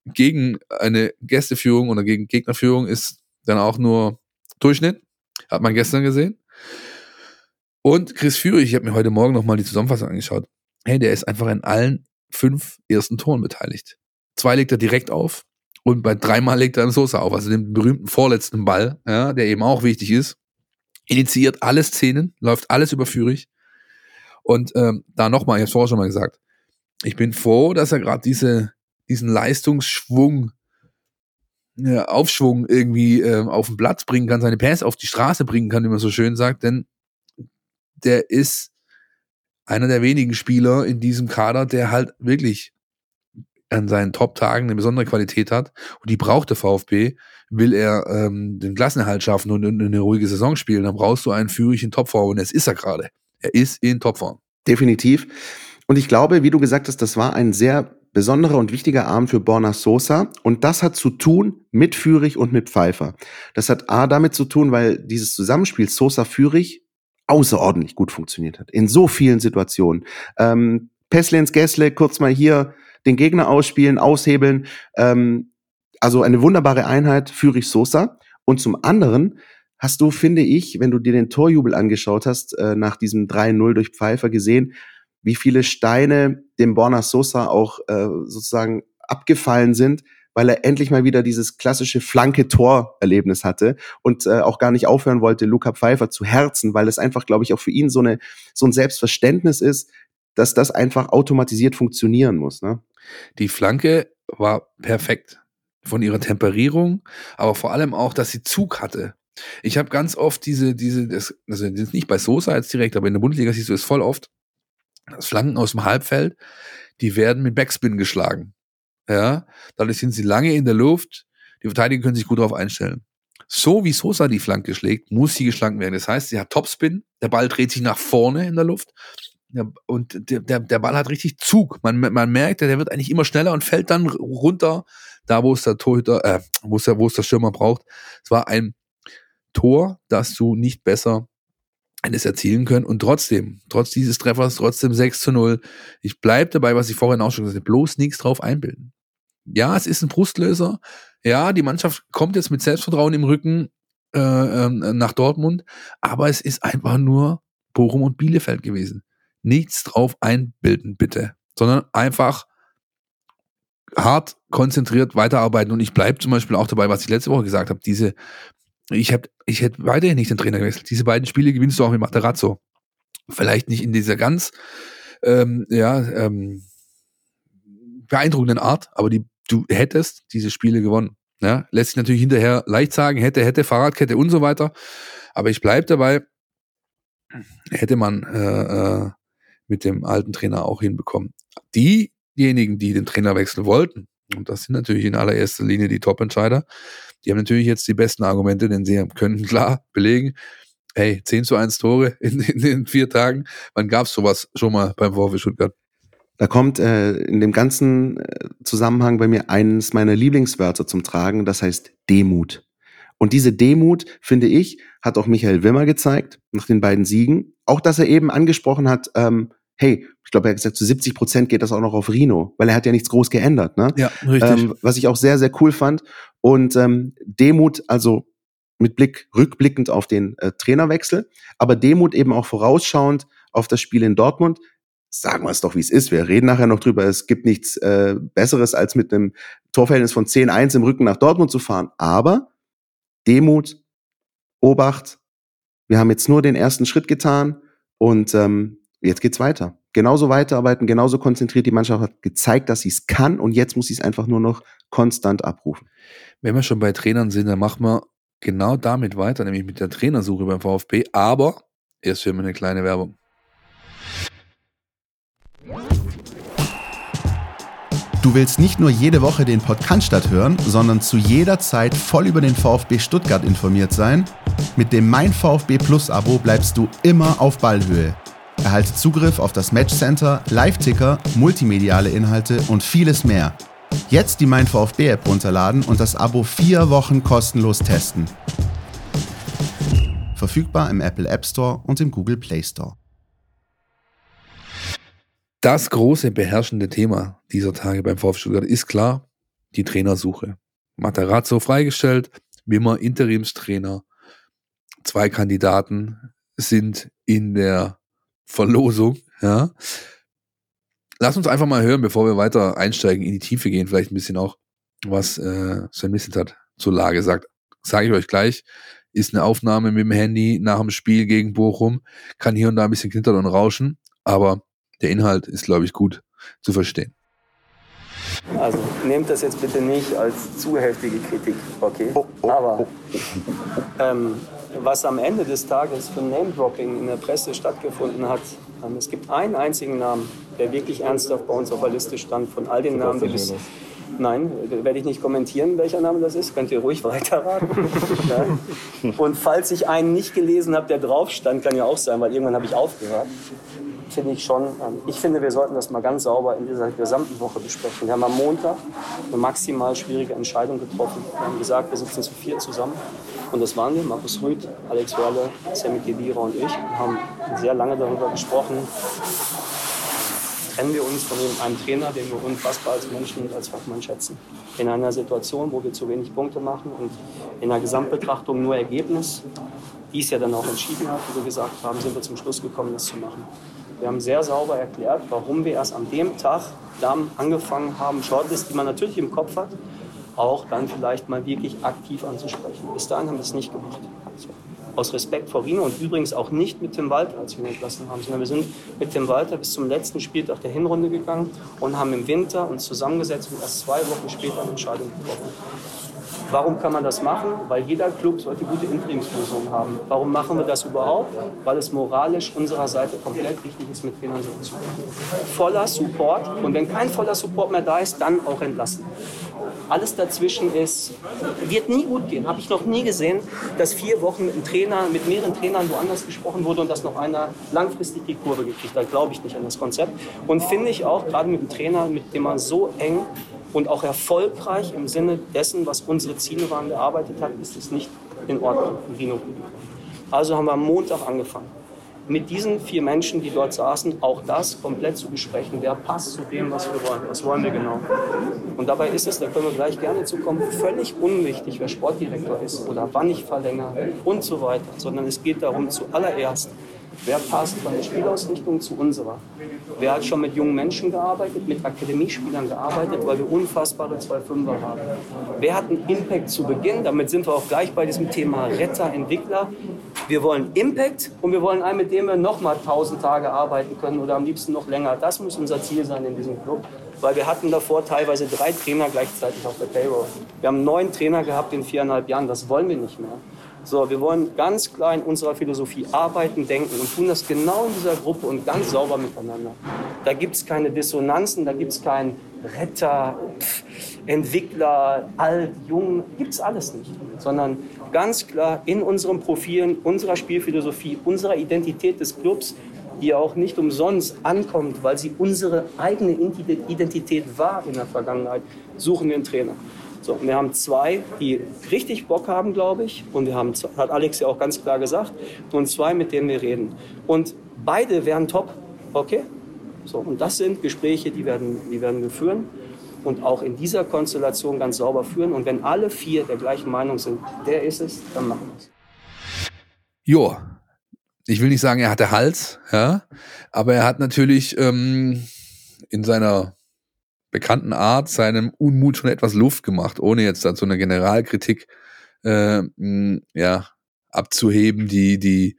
gegen eine Gästeführung oder gegen Gegnerführung ist dann auch nur Durchschnitt. Hat man gestern gesehen. Und Chris Führig, ich habe mir heute Morgen nochmal die Zusammenfassung angeschaut. Hey, der ist einfach in allen fünf ersten Toren beteiligt. Zwei legt er direkt auf und bei dreimal legt er einen Sosa auf, also den berühmten vorletzten Ball, ja, der eben auch wichtig ist. Initiiert alle Szenen, läuft alles über Führig. Und ähm, da nochmal, ich habe vorher schon mal gesagt, ich bin froh, dass er gerade diese, diesen Leistungsschwung, ja, Aufschwung irgendwie äh, auf den Platz bringen kann, seine Pass auf die Straße bringen kann, wie man so schön sagt, denn der ist einer der wenigen Spieler in diesem Kader, der halt wirklich an seinen Top-Tagen eine besondere Qualität hat. Und die braucht der VfB, will er ähm, den Klassenerhalt schaffen und eine ruhige Saison spielen, dann brauchst du einen führigen Topform und das ist er gerade. Er ist in Topform. Definitiv. Und ich glaube, wie du gesagt hast, das war ein sehr besonderer und wichtiger Abend für Borna Sosa. Und das hat zu tun mit Führig und mit Pfeiffer. Das hat A damit zu tun, weil dieses Zusammenspiel Sosa-Führig außerordentlich gut funktioniert hat. In so vielen Situationen. Ähm, Peslens Gessle, kurz mal hier den Gegner ausspielen, aushebeln. Ähm, also eine wunderbare Einheit, Führig Sosa. Und zum anderen hast du, finde ich, wenn du dir den Torjubel angeschaut hast, äh, nach diesem 3-0 durch Pfeiffer gesehen, wie viele Steine dem Borna Sosa auch äh, sozusagen abgefallen sind, weil er endlich mal wieder dieses klassische Flanke-Tor-Erlebnis hatte und äh, auch gar nicht aufhören wollte, Luca Pfeiffer zu herzen, weil es einfach, glaube ich, auch für ihn so, eine, so ein Selbstverständnis ist, dass das einfach automatisiert funktionieren muss. Ne? Die Flanke war perfekt von ihrer Temperierung, aber vor allem auch, dass sie Zug hatte. Ich habe ganz oft diese, diese, das, also das nicht bei Sosa jetzt direkt, aber in der Bundesliga siehst du es voll oft, dass Flanken aus dem Halbfeld, die werden mit Backspin geschlagen. Ja, dadurch sind sie lange in der Luft, die Verteidiger können sich gut darauf einstellen. So wie Sosa die Flanke schlägt, muss sie geschlagen werden. Das heißt, sie hat Topspin, der Ball dreht sich nach vorne in der Luft und der, der, der Ball hat richtig Zug. Man, man merkt, der wird eigentlich immer schneller und fällt dann runter, da wo es der Torhüter, äh, wo es der, wo es der Stürmer braucht. Es war ein Tor, das du nicht besser hättest erzielen können und trotzdem, trotz dieses Treffers, trotzdem 6 zu 0. Ich bleibe dabei, was ich vorhin auch schon gesagt habe, bloß nichts drauf einbilden. Ja, es ist ein Brustlöser. Ja, die Mannschaft kommt jetzt mit Selbstvertrauen im Rücken äh, äh, nach Dortmund, aber es ist einfach nur Bochum und Bielefeld gewesen. Nichts drauf einbilden, bitte, sondern einfach hart konzentriert weiterarbeiten. Und ich bleibe zum Beispiel auch dabei, was ich letzte Woche gesagt habe, diese, ich hätte ich hätte weiterhin nicht den Trainer gewechselt. Diese beiden Spiele gewinnst du auch mit Materazzo. Vielleicht nicht in dieser ganz ähm, ja, ähm, beeindruckenden Art, aber die, du hättest diese Spiele gewonnen. Ja, lässt sich natürlich hinterher leicht sagen, hätte, hätte, Fahrradkette und so weiter. Aber ich bleibe dabei, hätte man äh, äh, mit dem alten Trainer auch hinbekommen. Diejenigen, die den Trainer wechseln wollten, und das sind natürlich in allererster Linie die Top-Entscheider, die haben natürlich jetzt die besten Argumente, denn sie können klar belegen, hey, 10 zu 1 Tore in, in den vier Tagen. Wann gab es sowas schon mal beim VfB Stuttgart? Da kommt äh, in dem ganzen äh, Zusammenhang bei mir eines meiner Lieblingswörter zum Tragen, das heißt Demut. Und diese Demut, finde ich, hat auch Michael Wimmer gezeigt nach den beiden Siegen. Auch, dass er eben angesprochen hat, ähm, hey, ich glaube, er hat gesagt, zu 70 Prozent geht das auch noch auf Rino, weil er hat ja nichts groß geändert. Ne? Ja, richtig. Ähm, was ich auch sehr, sehr cool fand. Und ähm, Demut, also mit Blick rückblickend auf den äh, Trainerwechsel, aber Demut eben auch vorausschauend auf das Spiel in Dortmund. Sagen wir es doch, wie es ist. Wir reden nachher noch drüber. Es gibt nichts äh, Besseres, als mit einem Torverhältnis von 10-1 im Rücken nach Dortmund zu fahren. Aber Demut, Obacht, wir haben jetzt nur den ersten Schritt getan und ähm, jetzt geht's weiter. Genauso weiterarbeiten, genauso konzentriert. Die Mannschaft hat gezeigt, dass sie es kann und jetzt muss sie es einfach nur noch konstant abrufen. Wenn wir schon bei Trainern sind, dann machen wir genau damit weiter, nämlich mit der Trainersuche beim VfB. Aber erst für eine kleine Werbung. Du willst nicht nur jede Woche den Podcast hören, sondern zu jeder Zeit voll über den VfB Stuttgart informiert sein? Mit dem Mein VfB Plus Abo bleibst du immer auf Ballhöhe. Erhalte Zugriff auf das Matchcenter, Live-Ticker, multimediale Inhalte und vieles mehr. Jetzt die Mein VfB App runterladen und das Abo vier Wochen kostenlos testen. Verfügbar im Apple App Store und im Google Play Store. Das große beherrschende Thema dieser Tage beim VfB Stuttgart ist klar die Trainersuche. Materazzo freigestellt, Wimmer Interimstrainer. Zwei Kandidaten sind in der Verlosung. Ja. Lass uns einfach mal hören, bevor wir weiter einsteigen, in die Tiefe gehen, vielleicht ein bisschen auch, was äh, Sven Missentat zur Lage sagt. Sage ich euch gleich, ist eine Aufnahme mit dem Handy nach dem Spiel gegen Bochum, kann hier und da ein bisschen knittern und rauschen, aber der Inhalt ist, glaube ich, gut zu verstehen. Also nehmt das jetzt bitte nicht als zu heftige Kritik, okay? Aber ähm, was am Ende des Tages für Name-Dropping in der Presse stattgefunden hat, ähm, es gibt einen einzigen Namen, der wirklich ernsthaft bei uns auf der Liste stand, von all den Namen, die bis Nein, werde ich nicht kommentieren, welcher Name das ist. Könnt ihr ruhig weiterraten. ja. Und falls ich einen nicht gelesen habe, der drauf stand, kann ja auch sein, weil irgendwann habe ich aufgehört finde ich schon, ähm, ich finde, wir sollten das mal ganz sauber in dieser gesamten Woche besprechen. Wir haben am Montag eine maximal schwierige Entscheidung getroffen. Wir haben gesagt, wir sitzen zu vier zusammen. Und das waren wir, Markus Rüth, Alex Wörle, Sammy Kedira und ich. Wir haben sehr lange darüber gesprochen, trennen wir uns von einem Trainer, den wir unfassbar als Menschen und als Fachmann schätzen. In einer Situation, wo wir zu wenig Punkte machen und in der Gesamtbetrachtung nur Ergebnis, dies ja dann auch entschieden hat, wie wir gesagt haben, sind wir zum Schluss gekommen, das zu machen. Wir haben sehr sauber erklärt, warum wir erst an dem Tag dann angefangen haben, Shortlist, die man natürlich im Kopf hat, auch dann vielleicht mal wirklich aktiv anzusprechen. Bis dahin haben wir es nicht gemacht. So. Aus Respekt vor Rino und übrigens auch nicht mit Tim Walter, als wir ihn entlassen haben, sondern wir sind mit Tim Walter bis zum letzten Spieltag der Hinrunde gegangen und haben im Winter uns zusammengesetzt und erst zwei Wochen später eine Entscheidung getroffen. Warum kann man das machen? Weil jeder Club sollte gute Interimslösungen haben. Warum machen wir das überhaupt? Weil es moralisch unserer Seite komplett wichtig ist, mit Trainern so zu Voller Support und wenn kein voller Support mehr da ist, dann auch entlassen. Alles dazwischen ist, wird nie gut gehen. Habe ich noch nie gesehen, dass vier Wochen mit einem Trainer, mit mehreren Trainern woanders gesprochen wurde und dass noch einer langfristig die Kurve gekriegt hat. Glaube ich nicht an das Konzept. Und finde ich auch, gerade mit einem Trainer, mit dem man so eng und auch erfolgreich im Sinne dessen, was unsere Ziele waren, gearbeitet hat, ist es nicht in Ordnung. Also haben wir am Montag angefangen mit diesen vier Menschen, die dort saßen, auch das komplett zu besprechen. Wer passt zu dem, was wir wollen? Was wollen wir genau? Und dabei ist es, da können wir gleich gerne zukommen, völlig unwichtig, wer Sportdirektor ist oder wann ich verlängere und so weiter, sondern es geht darum, zuallererst, wer passt von der Spielausrichtung zu unserer. Wer hat schon mit jungen Menschen gearbeitet, mit Akademiespielern gearbeitet, weil wir unfassbare zwei Fünfer haben? Wer hat einen Impact zu Beginn? Damit sind wir auch gleich bei diesem Thema Retter, Entwickler. Wir wollen Impact und wir wollen einen, mit dem wir noch mal 1000 Tage arbeiten können oder am liebsten noch länger. Das muss unser Ziel sein in diesem Club. Weil wir hatten davor teilweise drei Trainer gleichzeitig auf der Payroll. Wir haben neun Trainer gehabt in viereinhalb Jahren. Das wollen wir nicht mehr. So, wir wollen ganz klar in unserer Philosophie arbeiten, denken und tun das genau in dieser Gruppe und ganz sauber miteinander. Da gibt es keine Dissonanzen, da gibt es keinen Retter, Pff, Entwickler, alt, jung, gibt es alles nicht. Sondern ganz klar in unseren Profilen, unserer Spielphilosophie, unserer Identität des Clubs, die auch nicht umsonst ankommt, weil sie unsere eigene Identität war in der Vergangenheit, suchen wir einen Trainer. So, wir haben zwei, die richtig Bock haben, glaube ich. Und wir haben, hat Alex ja auch ganz klar gesagt, und zwei, mit denen wir reden. Und beide wären top, okay? So, und das sind Gespräche, die werden, die werden wir führen und auch in dieser Konstellation ganz sauber führen. Und wenn alle vier der gleichen Meinung sind, der ist es, dann machen wir es. Jo, ich will nicht sagen, er hatte Hals, ja, aber er hat natürlich ähm, in seiner bekannten Art seinem Unmut schon etwas Luft gemacht, ohne jetzt dazu eine Generalkritik äh, mh, ja, abzuheben, die, die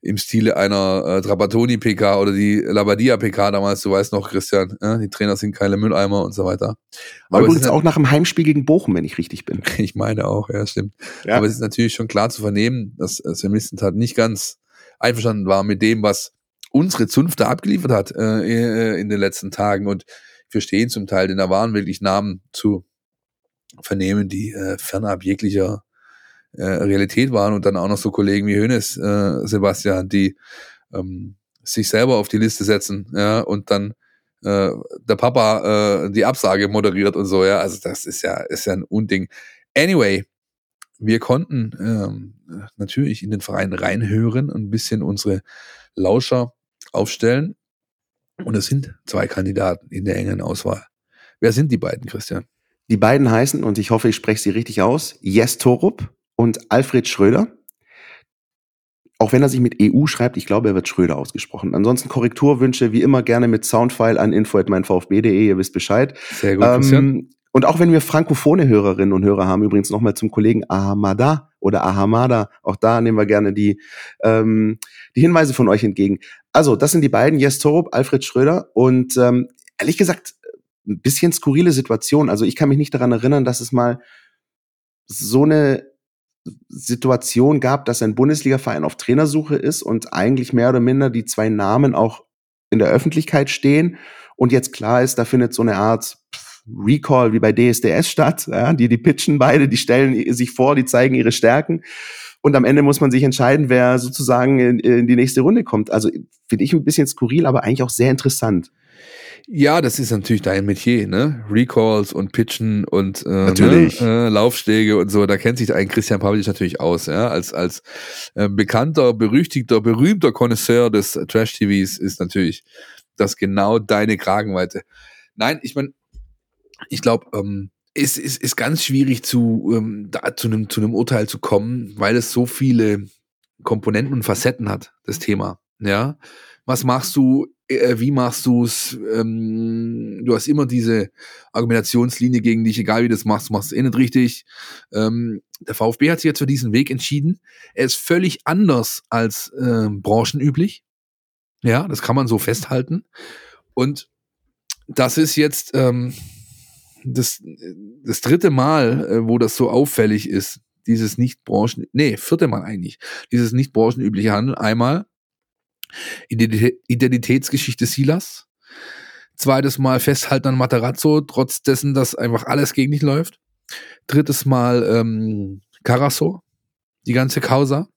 im Stile einer äh, Trapattoni-PK oder die Labadia-PK damals, du weißt noch, Christian, äh, die Trainer sind keine Mülleimer und so weiter. War Aber übrigens auch nach dem Heimspiel gegen Bochum, wenn ich richtig bin. ich meine auch, ja, stimmt. Ja. Aber es ist natürlich schon klar zu vernehmen, dass Sven Missentat nicht ganz einverstanden war mit dem, was unsere Zunft da abgeliefert hat äh, in den letzten Tagen. Und verstehen zum Teil, denn da waren wirklich Namen zu vernehmen, die äh, fernab jeglicher äh, Realität waren. Und dann auch noch so Kollegen wie Hönes, äh, Sebastian, die ähm, sich selber auf die Liste setzen, ja, und dann äh, der Papa äh, die Absage moderiert und so, ja, also das ist ja, ist ja ein Unding. Anyway, wir konnten ähm, natürlich in den Verein reinhören und ein bisschen unsere Lauscher aufstellen. Und es sind zwei Kandidaten in der engen Auswahl. Wer sind die beiden, Christian? Die beiden heißen, und ich hoffe, ich spreche sie richtig aus, Jes Torup und Alfred Schröder. Auch wenn er sich mit EU schreibt, ich glaube, er wird Schröder ausgesprochen. Ansonsten Korrekturwünsche wie immer gerne mit Soundfile an info@meinvfb.de, ihr wisst Bescheid. Sehr gut, ähm, Und auch wenn wir frankophone Hörerinnen und Hörer haben, übrigens nochmal zum Kollegen Ahamada oder Ahamada, auch da nehmen wir gerne die, ähm, die Hinweise von euch entgegen. Also, das sind die beiden, Jes Torup, Alfred Schröder. Und ähm, ehrlich gesagt, ein bisschen skurrile Situation. Also ich kann mich nicht daran erinnern, dass es mal so eine Situation gab, dass ein Bundesliga-Verein auf Trainersuche ist und eigentlich mehr oder minder die zwei Namen auch in der Öffentlichkeit stehen und jetzt klar ist, da findet so eine Art Recall wie bei DSDS statt, ja, die die pitchen beide, die stellen sich vor, die zeigen ihre Stärken und am Ende muss man sich entscheiden, wer sozusagen in, in die nächste Runde kommt. Also finde ich ein bisschen skurril, aber eigentlich auch sehr interessant. Ja, das ist natürlich dein Metier, ne? Recalls und Pitchen und äh, natürlich. Ne? Äh, Laufstege und so. Da kennt sich ein Christian Pavlic natürlich aus, ja. Als als äh, bekannter, berüchtigter, berühmter Connoisseur des Trash-TVs ist natürlich das genau deine Kragenweite. Nein, ich meine, ich glaube, ähm, es ist, ist ganz schwierig zu ähm, da zu einem zu einem Urteil zu kommen, weil es so viele Komponenten und Facetten hat, das Thema. Ja, was machst du äh, wie machst du es? Ähm, du hast immer diese Argumentationslinie gegen dich, egal wie du das machst, du machst es eh nicht richtig. Ähm, der VfB hat sich jetzt für diesen Weg entschieden. Er ist völlig anders als äh, branchenüblich. Ja, das kann man so festhalten. Und das ist jetzt, ähm, das, das dritte Mal, äh, wo das so auffällig ist, dieses nicht branchen, nee, vierte Mal eigentlich, dieses nicht branchenübliche Handeln. Einmal Identitätsgeschichte Silas. Zweites Mal Festhalten an Materazzo, trotz dessen, dass einfach alles gegen dich läuft. Drittes Mal ähm, Carasso, die ganze Causa.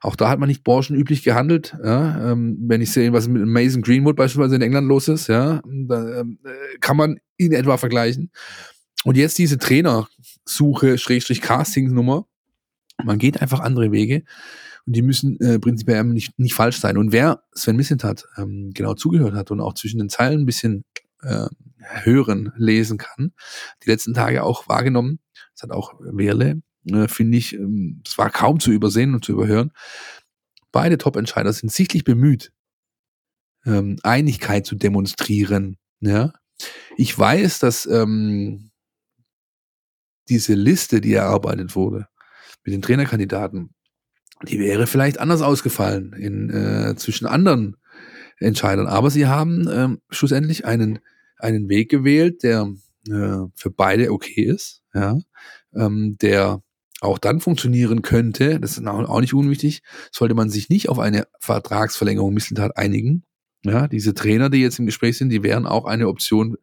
Auch da hat man nicht branchenüblich gehandelt. Ja, ähm, wenn ich sehe, was mit Mason Greenwood beispielsweise in England los ist, ja, da ähm, äh, kann man ihn etwa vergleichen. Und jetzt diese Trainersuche, Schrägstrich Castingsnummer. Man geht einfach andere Wege und die müssen äh, prinzipiell nicht, nicht falsch sein. Und wer Sven Missentat ähm, genau zugehört hat und auch zwischen den Zeilen ein bisschen äh, hören, lesen kann, die letzten Tage auch wahrgenommen, das hat auch Wehrle äh, finde ich, ähm, das war kaum zu übersehen und zu überhören. Beide Top-Entscheider sind sichtlich bemüht, ähm, Einigkeit zu demonstrieren. Ja? Ich weiß, dass ähm, diese Liste, die erarbeitet wurde, mit den Trainerkandidaten, die wäre vielleicht anders ausgefallen in, äh, zwischen anderen Entscheidern. Aber sie haben ähm, schlussendlich einen, einen Weg gewählt, der äh, für beide okay ist, ja, ähm, der auch dann funktionieren könnte, das ist auch nicht unwichtig, sollte man sich nicht auf eine Vertragsverlängerung Misseltat einigen. Ja, diese Trainer, die jetzt im Gespräch sind, die wären auch eine Option,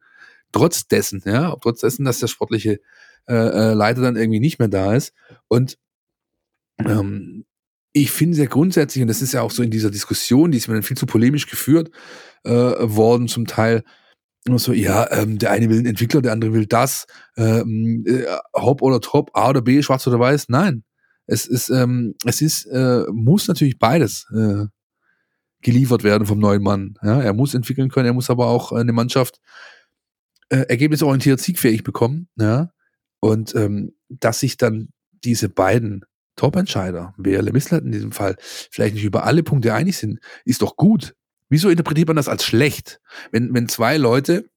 trotz dessen, ja, trotz dessen, dass der sportliche äh, äh, Leiter dann irgendwie nicht mehr da ist. Und ähm, ich finde sehr grundsätzlich, und das ist ja auch so in dieser Diskussion, die ist mir dann viel zu polemisch geführt äh, worden, zum Teil, nur so, ja, ähm, der eine will einen Entwickler, der andere will das, ähm, äh, Hop oder Top, A oder B, schwarz oder weiß. Nein, es ist, ähm, es ist, äh, muss natürlich beides äh, geliefert werden vom neuen Mann. Ja, er muss entwickeln können, er muss aber auch eine Mannschaft äh, ergebnisorientiert siegfähig bekommen. Ja, und ähm, dass sich dann diese beiden Top-Entscheider, wer Missler in diesem Fall, vielleicht nicht über alle Punkte einig sind, ist doch gut. Wieso interpretiert man das als schlecht? Wenn, wenn zwei Leute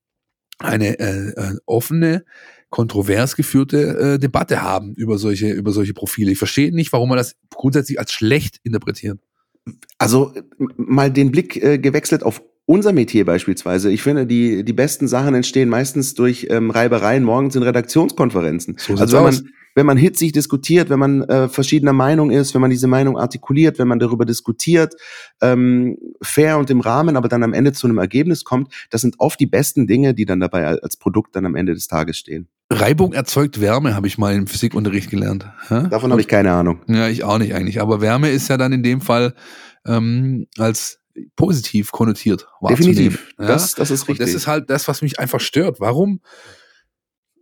eine äh, äh, offene, kontrovers geführte äh, Debatte haben über solche, über solche Profile. Ich verstehe nicht, warum man das grundsätzlich als schlecht interpretiert. Also mal den Blick äh, gewechselt auf unser Metier beispielsweise. Ich finde, die, die besten Sachen entstehen meistens durch ähm, Reibereien morgens in Redaktionskonferenzen. So also wenn man, wenn man hitzig diskutiert, wenn man äh, verschiedener Meinung ist, wenn man diese Meinung artikuliert, wenn man darüber diskutiert, ähm, fair und im Rahmen, aber dann am Ende zu einem Ergebnis kommt, das sind oft die besten Dinge, die dann dabei als Produkt dann am Ende des Tages stehen. Reibung erzeugt Wärme, habe ich mal im Physikunterricht gelernt. Ja? Davon habe ich keine Ahnung. Ja, ich auch nicht eigentlich. Aber Wärme ist ja dann in dem Fall ähm, als positiv konnotiert Definitiv. Ja? Das, das ist richtig. Und das ist halt das, was mich einfach stört. Warum?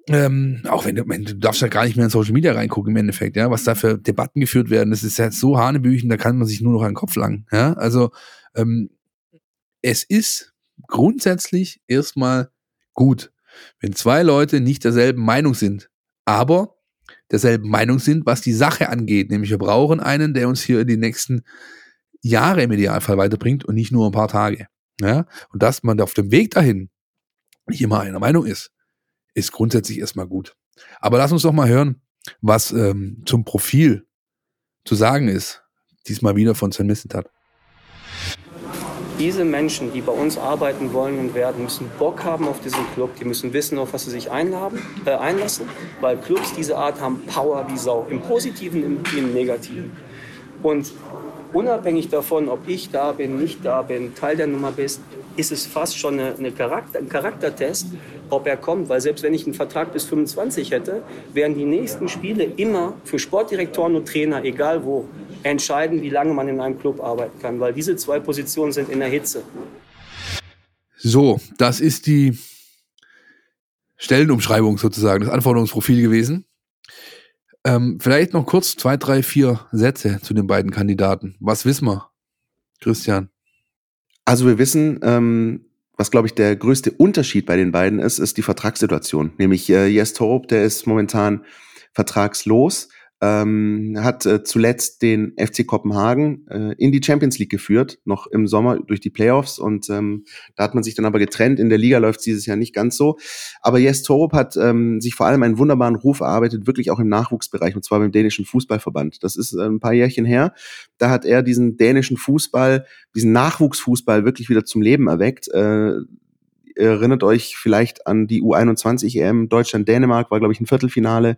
Ähm, auch wenn du, du darfst ja gar nicht mehr in Social Media reingucken im Endeffekt, ja, was da für Debatten geführt werden, das ist ja so Hanebüchen, da kann man sich nur noch an den Kopf langen, ja, also ähm, es ist grundsätzlich erstmal gut, wenn zwei Leute nicht derselben Meinung sind, aber derselben Meinung sind, was die Sache angeht, nämlich wir brauchen einen, der uns hier in die nächsten Jahre im Idealfall weiterbringt und nicht nur ein paar Tage. Ja? Und dass man auf dem Weg dahin nicht immer einer Meinung ist, ist grundsätzlich erstmal gut. Aber lass uns doch mal hören, was ähm, zum Profil zu sagen ist. Diesmal wieder von Sven Missentat. Diese Menschen, die bei uns arbeiten wollen und werden, müssen Bock haben auf diesen Club. Die müssen wissen, auf was sie sich einladen, äh, einlassen. Weil Clubs dieser Art haben Power wie Sau. Im Positiven, im, im Negativen. Und unabhängig davon, ob ich da bin, nicht da bin, Teil der Nummer bist, ist es fast schon eine, eine Charakter, ein Charaktertest, ob er kommt. Weil selbst wenn ich einen Vertrag bis 25 hätte, wären die nächsten Spiele immer für Sportdirektoren und Trainer, egal wo, entscheiden, wie lange man in einem Club arbeiten kann. Weil diese zwei Positionen sind in der Hitze. So, das ist die Stellenumschreibung sozusagen, das Anforderungsprofil gewesen. Ähm, vielleicht noch kurz zwei, drei, vier Sätze zu den beiden Kandidaten. Was wissen wir, Christian? Also wir wissen, ähm, was glaube ich der größte Unterschied bei den beiden ist, ist die Vertragssituation. Nämlich äh, Jes Torup, der ist momentan vertragslos ähm, hat äh, zuletzt den FC Kopenhagen äh, in die Champions League geführt, noch im Sommer durch die Playoffs und ähm, da hat man sich dann aber getrennt. In der Liga läuft es dieses Jahr nicht ganz so. Aber Jes Torup hat ähm, sich vor allem einen wunderbaren Ruf erarbeitet, wirklich auch im Nachwuchsbereich, und zwar beim dänischen Fußballverband. Das ist äh, ein paar Jährchen her. Da hat er diesen dänischen Fußball, diesen Nachwuchsfußball wirklich wieder zum Leben erweckt. Äh, erinnert euch vielleicht an die U21 EM Deutschland-Dänemark, war, glaube ich, ein Viertelfinale.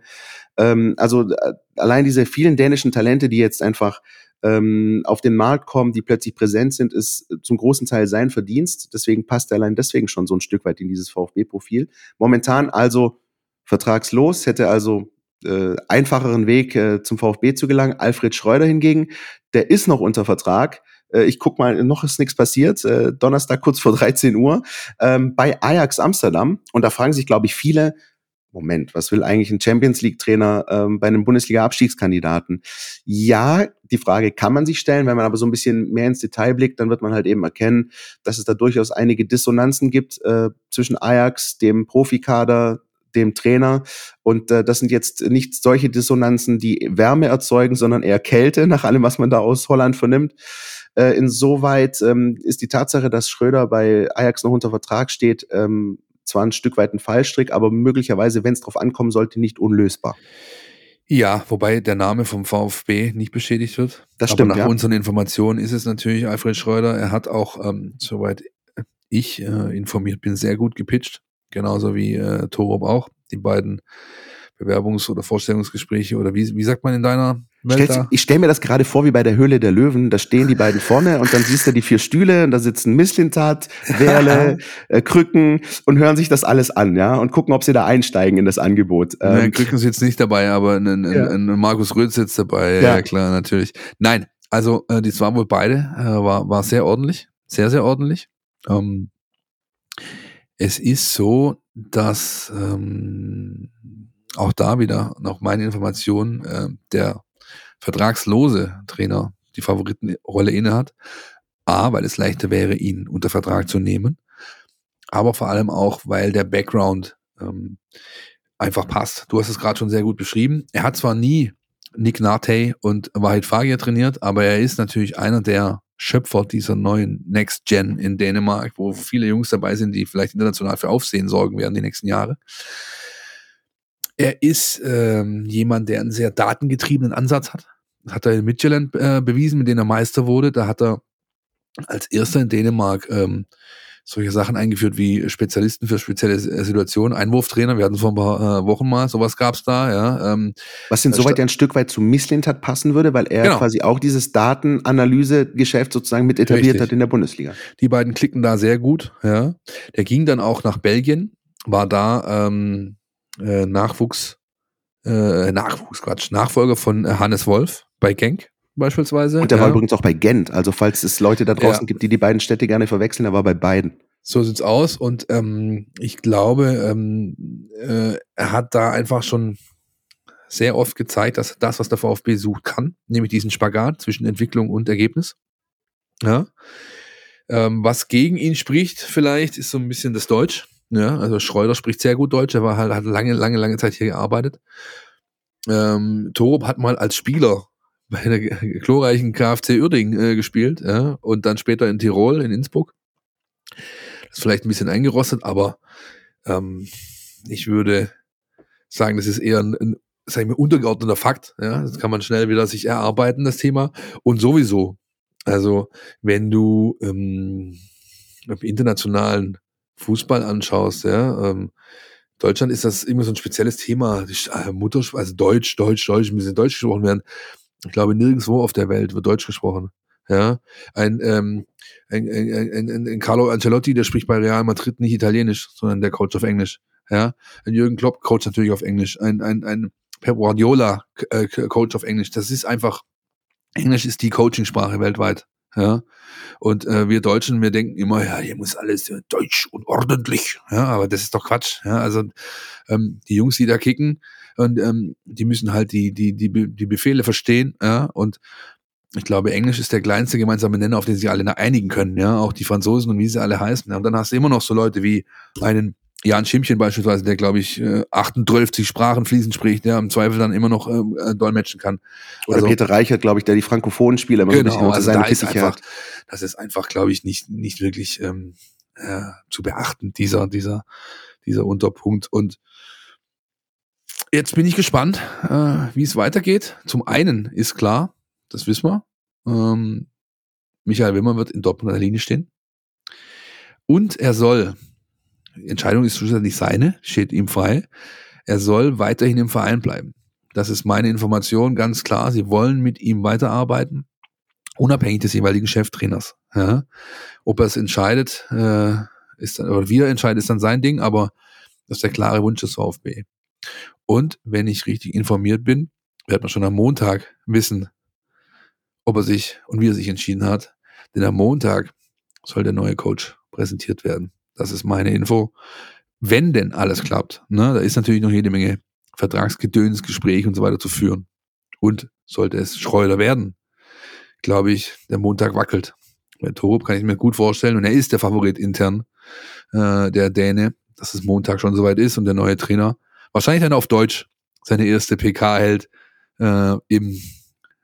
Ähm, also äh, allein diese vielen dänischen Talente, die jetzt einfach ähm, auf den Markt kommen, die plötzlich präsent sind, ist zum großen Teil sein Verdienst. Deswegen passt er allein deswegen schon so ein Stück weit in dieses VfB-Profil. Momentan also vertragslos, hätte also äh, einfacheren Weg äh, zum VfB zu gelangen. Alfred Schreuder hingegen, der ist noch unter Vertrag. Äh, ich guck mal, noch ist nichts passiert. Äh, Donnerstag kurz vor 13 Uhr ähm, bei Ajax Amsterdam. Und da fragen sich, glaube ich, viele, Moment, was will eigentlich ein Champions League-Trainer ähm, bei einem Bundesliga-Abstiegskandidaten? Ja, die Frage kann man sich stellen. Wenn man aber so ein bisschen mehr ins Detail blickt, dann wird man halt eben erkennen, dass es da durchaus einige Dissonanzen gibt äh, zwischen Ajax, dem Profikader, dem Trainer. Und äh, das sind jetzt nicht solche Dissonanzen, die Wärme erzeugen, sondern eher Kälte, nach allem, was man da aus Holland vernimmt. Äh, insoweit ähm, ist die Tatsache, dass Schröder bei Ajax noch unter Vertrag steht, ähm, zwar ein Stück weit ein Fallstrick, aber möglicherweise, wenn es drauf ankommen sollte, nicht unlösbar. Ja, wobei der Name vom VfB nicht beschädigt wird. Das stimmt. Aber nach ja. unseren Informationen ist es natürlich Alfred Schreuder. Er hat auch, ähm, soweit ich äh, informiert bin, sehr gut gepitcht. Genauso wie äh, Torup auch. Die beiden Bewerbungs- oder Vorstellungsgespräche oder wie, wie sagt man in deiner Welt ich stelle mir das gerade vor wie bei der Höhle der Löwen. Da stehen die beiden vorne und dann siehst du die vier Stühle und da sitzen Misslintat, Werle, äh, Krücken und hören sich das alles an, ja, und gucken, ob sie da einsteigen in das Angebot. Ähm, Krücken ist jetzt nicht dabei, aber ein, ein, Ja. ein Markus Röth sitzt dabei. Ja, Ja. klar, natürlich. Nein, also äh, die waren wohl beide, äh, war, war sehr ordentlich, sehr, sehr ordentlich. Ähm, es ist so, dass ähm, auch da wieder nach meinen Informationen äh, der vertragslose Trainer die Favoritenrolle innehat. A, weil es leichter wäre, ihn unter Vertrag zu nehmen, aber vor allem auch, weil der Background ähm, einfach passt. Du hast es gerade schon sehr gut beschrieben. Er hat zwar nie Nick Nate und Wahid Fagir trainiert, aber er ist natürlich einer der Schöpfer dieser neuen Next Gen in Dänemark, wo viele Jungs dabei sind, die vielleicht international für Aufsehen sorgen werden die nächsten Jahre. Er ist ähm, jemand, der einen sehr datengetriebenen Ansatz hat. Das hat er in Midtjylland äh, bewiesen, mit dem er Meister wurde. Da hat er als erster in Dänemark ähm, solche Sachen eingeführt wie Spezialisten für spezielle äh, Situationen, Einwurftrainer, wir hatten es vor ein paar äh, Wochen mal, sowas gab's da, ja. Ähm, was insoweit ja ein Stück weit zu Misslintat passen würde, weil er Genau. quasi auch dieses Datenanalyse-Geschäft sozusagen mit etabliert Richtig. hat in der Bundesliga. die beiden klicken da sehr gut, ja. Der ging dann auch nach Belgien, war da ähm, äh, Nachwuchs, äh, Nachwuchs, Quatsch, Nachfolger von äh, Hannes Wolf bei Genk beispielsweise. Und der ja. war übrigens auch bei Gent. Also falls es Leute da draußen Ja. gibt, die die beiden Städte gerne verwechseln, er war bei beiden. So sieht's aus und ähm, ich glaube, ähm, äh, er hat da einfach schon sehr oft gezeigt, dass das, was der VfB sucht, kann, nämlich diesen Spagat zwischen Entwicklung und Ergebnis. Ja. Ähm, was gegen ihn spricht, vielleicht, ist so ein bisschen das Deutsch. Ja, also Schreuder spricht sehr gut Deutsch, er war halt, hat lange, lange, lange Zeit hier gearbeitet. Ähm, Torup hat mal als Spieler bei der glorreichen KfC Uerdingen äh, gespielt, ja, und dann später in Tirol, in Innsbruck. Das ist vielleicht ein bisschen eingerostet, aber ähm, ich würde sagen, das ist eher ein, ein sag ich mal, untergeordneter Fakt. Ja? Das kann man schnell wieder sich erarbeiten, das Thema. Und sowieso, also wenn du ähm, im internationalen Fußball anschaust, ja, ähm, Deutschland ist das immer so ein spezielles Thema. Äh, Muttersprache, also Deutsch, Deutsch, Deutsch, müssen Deutsch gesprochen werden. Ich glaube, nirgendwo auf der Welt wird Deutsch gesprochen. Ja, ein, ähm, ein, ein, ein, ein, Carlo Ancelotti, der spricht bei Real Madrid nicht Italienisch, sondern der Coach auf Englisch. Ja, ein Jürgen Klopp Coach natürlich auf Englisch. Ein, ein, ein Pep Guardiola äh, Coach auf Englisch. Das ist einfach Englisch ist die Coachingsprache weltweit. Ja, und äh, wir Deutschen, wir denken immer, ja, hier muss alles äh, deutsch und ordentlich. Ja, aber das ist doch Quatsch. Ja, also ähm, die Jungs, die da kicken, und ähm, die müssen halt die die die die Befehle verstehen. Ja, und ich glaube, Englisch ist der kleinste gemeinsame Nenner, auf den sich alle einigen können. Ja, auch die Franzosen und wie sie alle heißen. Ja, und dann hast du immer noch so Leute wie einen Jan Schimmchen beispielsweise, der glaube ich äh, 38 Sprachen fließend spricht, der im Zweifel dann immer noch ähm, äh, dolmetschen kann. Oder Also- Peter Reichert, glaube ich, der die frankophonen Spieler immer so ein bisschen Genau, unter also seine da ist Fittiche einfach, hat. das ist einfach, glaube ich, nicht, nicht wirklich ähm, äh, zu beachten, dieser, dieser, dieser Unterpunkt. Und jetzt bin ich gespannt, äh, wie es weitergeht. Zum einen ist klar, das wissen wir, ähm, Michael Wimmer wird in Dortmund an der Linie stehen. Und er soll, Entscheidung ist schlussendlich seine, steht ihm frei. Er soll weiterhin im Verein bleiben. Das ist meine Information, ganz klar. Sie wollen mit ihm weiterarbeiten, unabhängig des jeweiligen Cheftrainers. Ja. Ob er es entscheidet, äh, ist dann, oder wieder entscheidet, ist dann sein Ding, aber das ist der klare Wunsch des VfB. Und wenn ich richtig informiert bin, wird man schon am Montag wissen, ob er sich und wie er sich entschieden hat. Denn am Montag soll der neue Coach präsentiert werden. Das ist meine Info. Wenn denn alles klappt, ne, da ist natürlich noch jede Menge Vertragsgedöns, Gespräch und so weiter zu führen. Und sollte es Schreuder werden, glaube ich, der Montag wackelt. Bei Torup kann ich mir gut vorstellen und er ist der Favorit intern, äh, der Däne, dass es Montag schon soweit ist und der neue Trainer wahrscheinlich dann auf Deutsch seine erste PK hält äh, im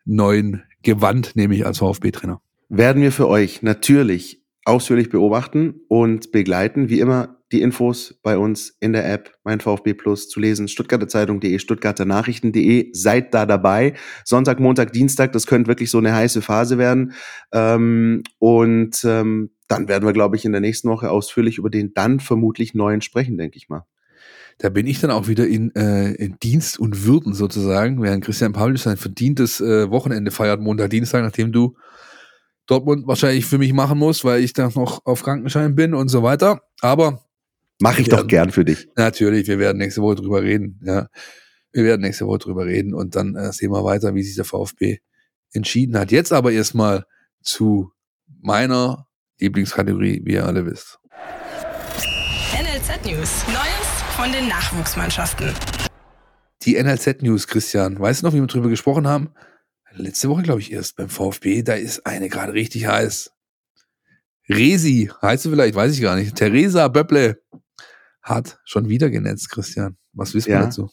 neuen Gewand, nämlich als VfB-Trainer. Werden wir für euch natürlich ausführlich beobachten und begleiten. Wie immer die Infos bei uns in der App Mein VfB Plus zu lesen. Stuttgarter Zeitung.de, Stuttgarter Nachrichten.de. Seid da dabei. Sonntag, Montag, Dienstag, das könnte wirklich so eine heiße Phase werden. Ähm, und ähm, dann werden wir, glaube ich, in der nächsten Woche ausführlich über den dann vermutlich neuen sprechen, denke ich mal. Da bin ich dann auch wieder in, äh, in Dienst und Würden sozusagen, während Christian Paulus sein verdientes äh, Wochenende feiert, Montag, Dienstag, nachdem du Dortmund wahrscheinlich für mich machen musst, weil ich da noch auf Krankenschein bin und so weiter. Aber Mache ich doch gern für dich. Natürlich, wir werden nächste Woche drüber reden. Ja, wir werden nächste Woche drüber reden und dann äh, sehen wir weiter, wie sich der VfB entschieden hat. Jetzt aber erstmal zu meiner Lieblingskategorie, wie ihr alle wisst. NLZ News. Neues von den Nachwuchsmannschaften. Die NLZ News, Christian. Weißt du noch, wie wir drüber gesprochen haben? Letzte Woche, glaube ich, erst beim VfB. Da ist eine gerade richtig heiß. Resi, heißt du vielleicht, weiß ich gar nicht. Theresa Böpple hat schon wieder genetzt, Christian. Was wissen ja. wir dazu?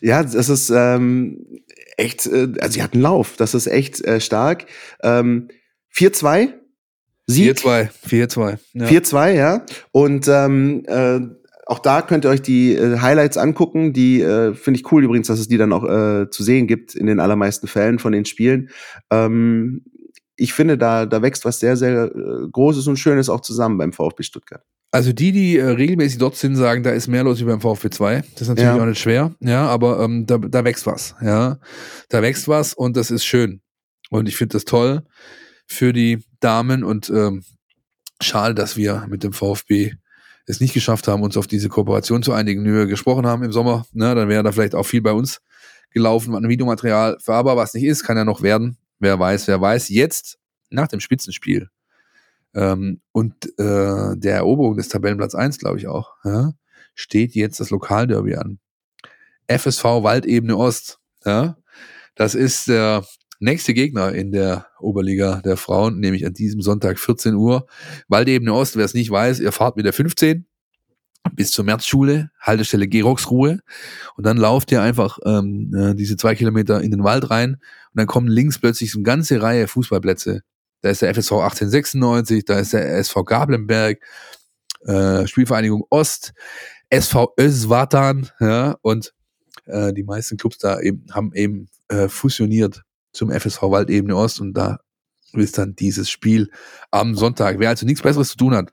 Ja, das ist ähm, echt, äh, also sie hat einen Lauf, das ist echt äh, stark. Ähm, 4-2. Sieg. 4-2, 4-2. Ja. 4-2, ja. Und ähm, äh, auch da könnt ihr euch die äh, Highlights angucken. Die äh, finde ich cool übrigens, dass es die dann auch äh, zu sehen gibt in den allermeisten Fällen von den Spielen. Ähm, ich finde, da, da wächst was sehr, sehr äh, Großes und Schönes auch zusammen beim VfB Stuttgart. Also die, die äh, regelmäßig dort sind, sagen, da ist mehr los wie beim VfB 2. Das ist natürlich ja. auch nicht schwer, ja, aber ähm, da, da wächst was, ja. Da wächst was und das ist schön. Und ich finde das toll für die Damen und ähm, schade, dass wir mit dem VfB es nicht geschafft haben, uns auf diese Kooperation zu einigen, wie wir gesprochen haben im Sommer. Ne, dann wäre da vielleicht auch viel bei uns gelaufen an Videomaterial. Für aber was nicht ist, kann ja noch werden. Wer weiß, wer weiß. Jetzt, nach dem Spitzenspiel ähm, und äh, der Eroberung des Tabellenplatz 1, glaube ich auch, ja, steht jetzt das Lokalderby an. FSV Waldebene Ost. Ja, das ist der nächste Gegner in der Oberliga der Frauen, nämlich an diesem Sonntag 14 Uhr. Waldebene Ost, wer es nicht weiß, ihr fahrt mit der 15 bis zur Märzschule, Haltestelle Geroxruhe und dann lauft ihr einfach ähm, äh, diese zwei Kilometer in den Wald rein und dann kommen links plötzlich so eine ganze Reihe Fußballplätze. Da ist der FSV 1896, da ist der SV Gablenberg, äh, Spielvereinigung Ost, SV Özvatan, ja, und äh, die meisten Clubs da eben haben eben äh, fusioniert zum FSV Waldebene Ost und da ist dann dieses Spiel am Sonntag. Wer also nichts Besseres zu tun hat,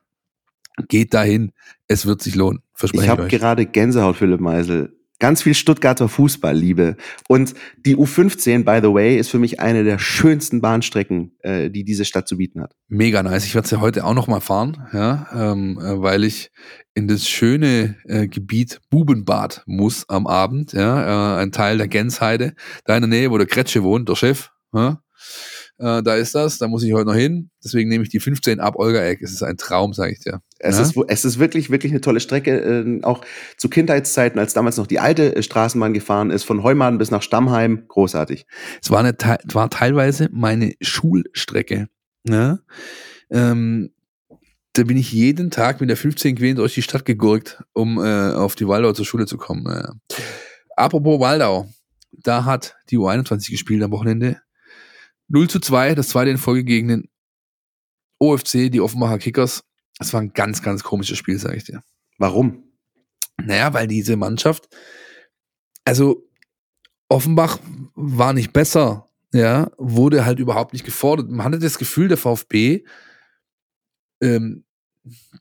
Geht dahin, es wird sich lohnen. Verspreche ich habe gerade Gänsehaut, Philipp Meisel. Ganz viel Stuttgarter Fußballliebe. Und die U15, by the way, ist für mich eine der schönsten Bahnstrecken, äh, die diese Stadt zu bieten hat. Mega nice. Ich werde sie ja heute auch noch mal fahren, ja, ähm, äh, weil ich in das schöne äh, Gebiet Bubenbad muss am Abend, ja, äh, ein Teil der Gensheide, da in der Nähe, wo der Kretsche wohnt, der Chef. Ja. Äh, da ist das, da muss ich heute noch hin. Deswegen nehme ich die 15 ab Olga-Eck. Es ist ein Traum, sage ich dir. Es, ja? ist, es ist wirklich, wirklich eine tolle Strecke. Äh, auch zu Kindheitszeiten, als damals noch die alte äh, Straßenbahn gefahren ist, von Heumaden bis nach Stammheim, großartig. Es war, eine, war teilweise meine Schulstrecke. Ja? Ähm, da bin ich jeden Tag mit der 15 quer durch die Stadt gegurkt, um äh, auf die Waldau zur Schule zu kommen. Ja. Apropos Waldau, da hat die U21 gespielt am Wochenende. 0 zu 2, das zweite in Folge gegen den OFC, die Offenbacher Kickers. Das war ein ganz, ganz komisches Spiel, sage ich dir. Warum? Naja, weil diese Mannschaft, also Offenbach war nicht besser, ja, wurde halt überhaupt nicht gefordert. Man hatte das Gefühl, der VfB, ähm,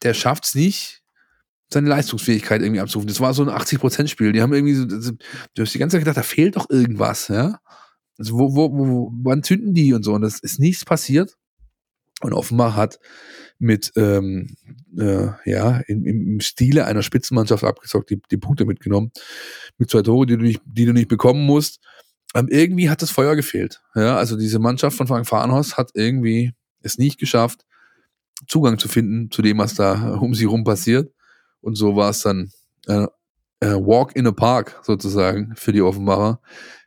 der schafft es nicht, seine Leistungsfähigkeit irgendwie abzurufen. Das war so ein 80%-Spiel. Die haben irgendwie so, du hast die ganze Zeit gedacht, da fehlt doch irgendwas, ja. Also wo, wo, wo, wann zünden die und so? Und das ist nichts passiert. Und offenbar hat mit, ähm, äh, ja, im, im Stile einer Spitzenmannschaft abgezockt, die, die Punkte mitgenommen. Mit zwei Tore, die du nicht, die du nicht bekommen musst. Ähm, irgendwie hat das Feuer gefehlt. Ja, also diese Mannschaft von Frank Fahrenhaus hat irgendwie es nicht geschafft, Zugang zu finden zu dem, was da um sie rum passiert. Und so war es dann äh, äh, Walk in a Park sozusagen für die Offenbarer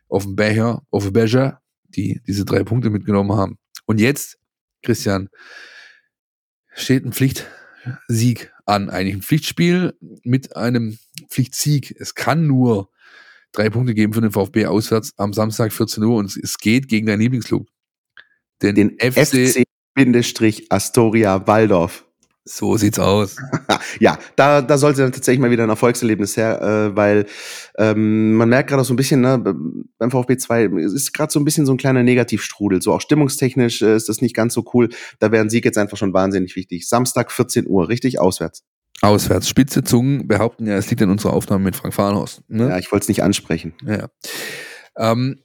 auf dem Becher, auf dem Becher, die diese drei Punkte mitgenommen haben. Und jetzt, Christian, steht ein Pflichtsieg an, eigentlich ein Pflichtspiel mit einem Pflichtsieg. Es kann nur drei Punkte geben für den VfB auswärts am Samstag 14 Uhr und es geht gegen deinen Lieblingsclub. Den, den FC, FC Astoria Waldorf. So sieht's aus. ja, da, da sollte dann tatsächlich mal wieder ein Erfolgserlebnis her, äh, weil ähm, man merkt gerade so ein bisschen, ne, beim VfB 2 ist gerade so ein bisschen so ein kleiner Negativstrudel. So auch stimmungstechnisch äh, ist das nicht ganz so cool. Da wäre ein Sieg jetzt einfach schon wahnsinnig wichtig. Samstag 14 Uhr, richtig? Auswärts. Auswärts. Spitze Zungen behaupten ja, es liegt in unserer Aufnahme mit Frank Fahrenhaus. Ne? Ja, ich wollte es nicht ansprechen. Ja. Ähm,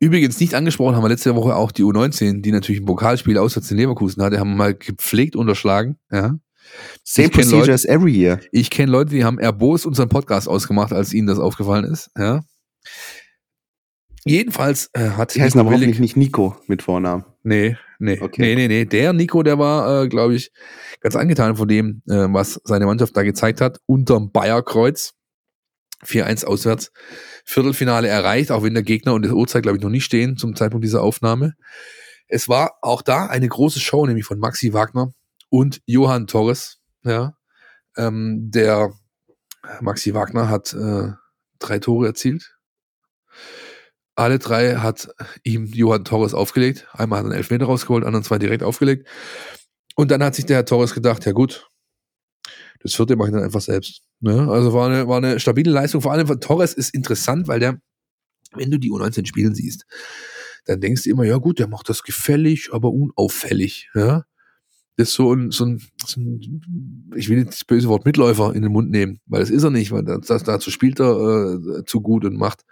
Übrigens nicht angesprochen haben wir letzte Woche auch die U19, die natürlich ein Pokalspiel auswärts in Leverkusen hatte, haben wir mal gepflegt unterschlagen. Ja. Same procedure as every year. Ich kenne Leute, die haben erbost unseren Podcast ausgemacht, als ihnen das aufgefallen ist. Ja. Jedenfalls äh, hat Die heißen aber hoffentlich nicht Nico mit Vornamen. Nee, nee, okay. nee, nee, nee. Der Nico, der war, äh, glaube ich, ganz angetan von dem, äh, was seine Mannschaft da gezeigt hat, unterm Bayerkreuz. 4-1 auswärts. Viertelfinale erreicht, auch wenn der Gegner und das Uhrzeit, glaube ich, noch nicht stehen zum Zeitpunkt dieser Aufnahme. Es war auch da eine große Show, nämlich von Maxi Wagner und Johann Torres. Ja, ähm, der Maxi Wagner hat äh, drei Tore erzielt. Alle drei hat ihm Johann Torres aufgelegt. Einmal hat er einen Elfmeter rausgeholt, anderen zwei direkt aufgelegt. Und dann hat sich der Herr Torres gedacht, ja gut, das vierte mache ich dann einfach selbst. Ne? Also war eine, war eine stabile Leistung. Vor allem von Torres ist interessant, weil der, wenn du die U19 spielen siehst, dann denkst du immer, ja gut, der macht das gefällig, aber unauffällig. Ja? Das so ein, so ein, so ein ich will das böse Wort Mitläufer in den Mund nehmen, weil das ist er nicht, weil das, dazu spielt er äh, zu gut und macht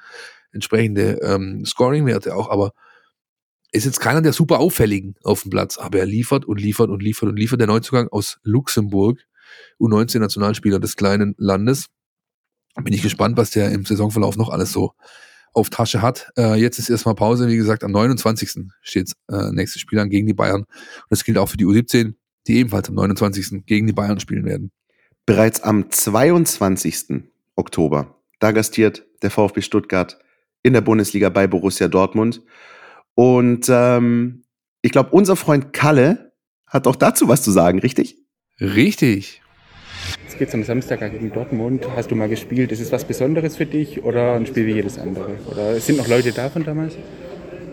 entsprechende ähm, Scoring-Werte auch, aber ist jetzt keiner der super auffälligen auf dem Platz, aber er liefert und liefert und liefert und liefert. Der Neuzugang aus Luxemburg, U19-Nationalspieler des kleinen Landes. Bin ich gespannt, was der im Saisonverlauf noch alles so auf Tasche hat. Äh, jetzt ist erstmal Pause, wie gesagt, am 29. steht äh, nächstes Spiel an gegen die Bayern. Und das gilt auch für die U17, die ebenfalls am 29. gegen die Bayern spielen werden. Bereits am 22. Oktober, da gastiert der VfB Stuttgart in der Bundesliga bei Borussia Dortmund. Und ähm, ich glaube, unser Freund Kalle hat auch dazu was zu sagen, richtig? Richtig. Jetzt geht es am Samstag gegen Dortmund. Hast du mal gespielt? Ist es was Besonderes für dich oder ein Spiel wie jedes andere? Oder sind noch Leute da von damals?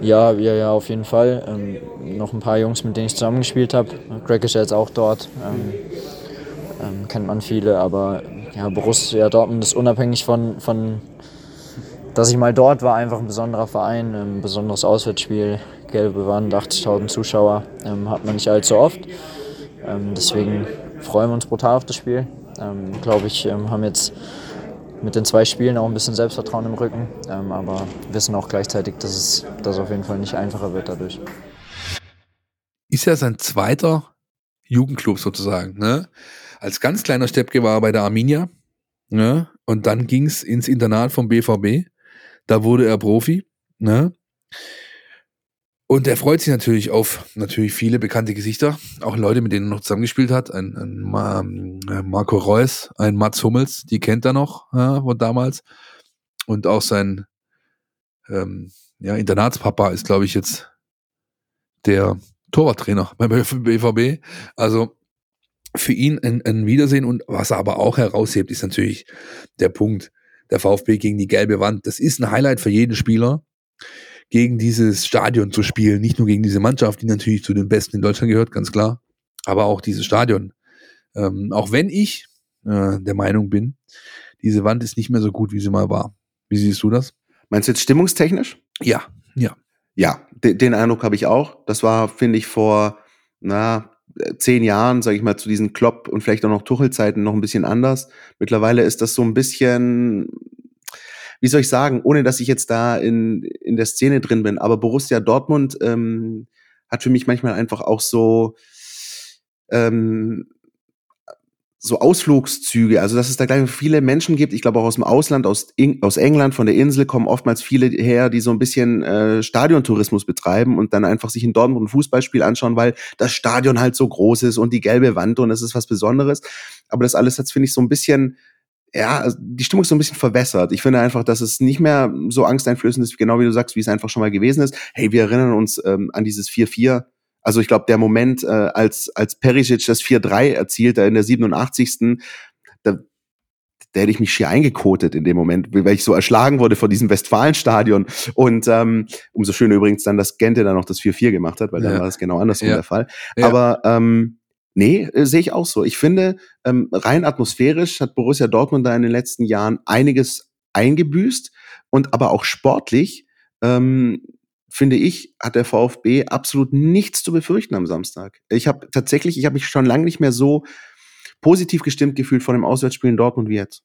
Ja, ja, ja, auf jeden Fall. Ähm, noch ein paar Jungs, mit denen ich zusammengespielt habe. Greg ist ja jetzt auch dort. Ähm, ähm, kennt man viele, aber ja, Borussia Dortmund ist unabhängig von, von, dass ich mal dort war, einfach ein besonderer Verein, ein besonderes Auswärtsspiel. Gelbe Wand, 80.000 Zuschauer, ähm, hat man nicht allzu oft. Ähm, deswegen freuen wir uns brutal auf das Spiel. Ähm, Glaube ich, ähm, haben jetzt mit den zwei Spielen auch ein bisschen Selbstvertrauen im Rücken, ähm, aber wissen auch gleichzeitig, dass es das auf jeden Fall nicht einfacher wird dadurch. Ist ja sein zweiter Jugendclub sozusagen. Ne? Als ganz kleiner Steppke war er bei der Arminia ne? und dann ging es ins Internat vom BVB. Da wurde er Profi. Ne? Und er freut sich natürlich auf natürlich viele bekannte Gesichter, auch Leute, mit denen er noch zusammengespielt hat. Ein, ein äh, Marco Reus, ein Mats Hummels, die kennt er noch ja, von damals. Und auch sein ähm, ja, Internatspapa ist, glaube ich, jetzt der Torwarttrainer beim BVB. Also für ihn ein, ein Wiedersehen und was er aber auch heraushebt, ist natürlich der Punkt, der VfB gegen die gelbe Wand. Das ist ein Highlight für jeden Spieler gegen dieses Stadion zu spielen. Nicht nur gegen diese Mannschaft, die natürlich zu den Besten in Deutschland gehört, ganz klar, aber auch dieses Stadion. Ähm, auch wenn ich äh, der Meinung bin, diese Wand ist nicht mehr so gut, wie sie mal war. Wie siehst du das? Meinst du jetzt stimmungstechnisch? Ja, ja. Ja, den, den Eindruck habe ich auch. Das war, finde ich, vor na, äh, zehn Jahren, sage ich mal, zu diesen Klopp und vielleicht auch noch Tuchelzeiten noch ein bisschen anders. Mittlerweile ist das so ein bisschen, wie soll ich sagen, ohne dass ich jetzt da in, in der Szene drin bin, aber Borussia Dortmund ähm, hat für mich manchmal einfach auch so ähm, so Ausflugszüge, also dass es da gleich viele Menschen gibt, ich glaube auch aus dem Ausland, aus, aus England, von der Insel kommen oftmals viele her, die so ein bisschen äh, Stadiontourismus betreiben und dann einfach sich in Dortmund ein Fußballspiel anschauen, weil das Stadion halt so groß ist und die gelbe Wand und das ist was Besonderes. Aber das alles hat, finde ich, so ein bisschen, ja, also die Stimmung ist so ein bisschen verwässert. Ich finde einfach, dass es nicht mehr so angsteinflößend ist, genau wie du sagst, wie es einfach schon mal gewesen ist. Hey, wir erinnern uns ähm, an dieses 4-4 also ich glaube, der Moment, äh, als, als Perisic das 4-3 erzielt, da in der 87. Da, da hätte ich mich schier eingekotet in dem Moment, weil ich so erschlagen wurde vor diesem Westfalenstadion. Und ähm, umso schöner übrigens dann, dass Gente dann noch das 4-4 gemacht hat, weil ja. dann war das genau andersrum ja. der Fall. Ja. Aber ähm, nee, äh, sehe ich auch so. Ich finde, ähm, rein atmosphärisch hat Borussia Dortmund da in den letzten Jahren einiges eingebüßt und aber auch sportlich ähm, finde ich, hat der VfB absolut nichts zu befürchten am Samstag. Ich habe tatsächlich, ich habe mich schon lange nicht mehr so positiv gestimmt gefühlt von dem Auswärtsspiel in Dortmund wie jetzt.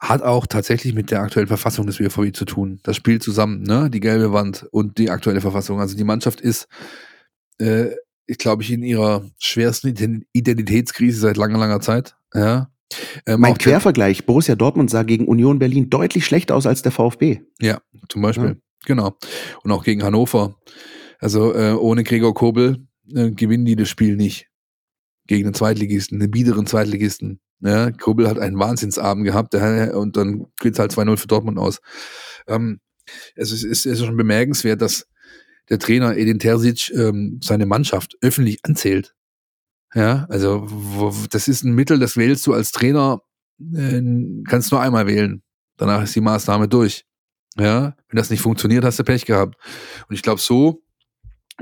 Hat auch tatsächlich mit der aktuellen Verfassung des BVB zu tun. Das spielt zusammen, ne? Die gelbe Wand und die aktuelle Verfassung. Also die Mannschaft ist, äh, ich glaube ich, in ihrer schwersten Identitätskrise seit langer, langer Zeit. Ja. Ähm, mein Quervergleich, Borussia Dortmund sah gegen Union Berlin deutlich schlechter aus als der VfB. Ja, zum Beispiel. Ja. Genau. Und auch gegen Hannover. Also äh, ohne Gregor Kobel äh, gewinnen die das Spiel nicht. Gegen den Zweitligisten, den biederen Zweitligisten. Ja, Kobel hat einen Wahnsinnsabend gehabt der, und dann geht es halt 2-0 für Dortmund aus. Ähm, es, ist, es ist schon bemerkenswert, dass der Trainer Edin Terzic ähm, seine Mannschaft öffentlich anzählt. Ja, also das ist ein Mittel, das wählst du als Trainer, äh, kannst nur einmal wählen. Danach ist die Maßnahme durch. Ja, wenn das nicht funktioniert, hast du Pech gehabt. Und ich glaube, so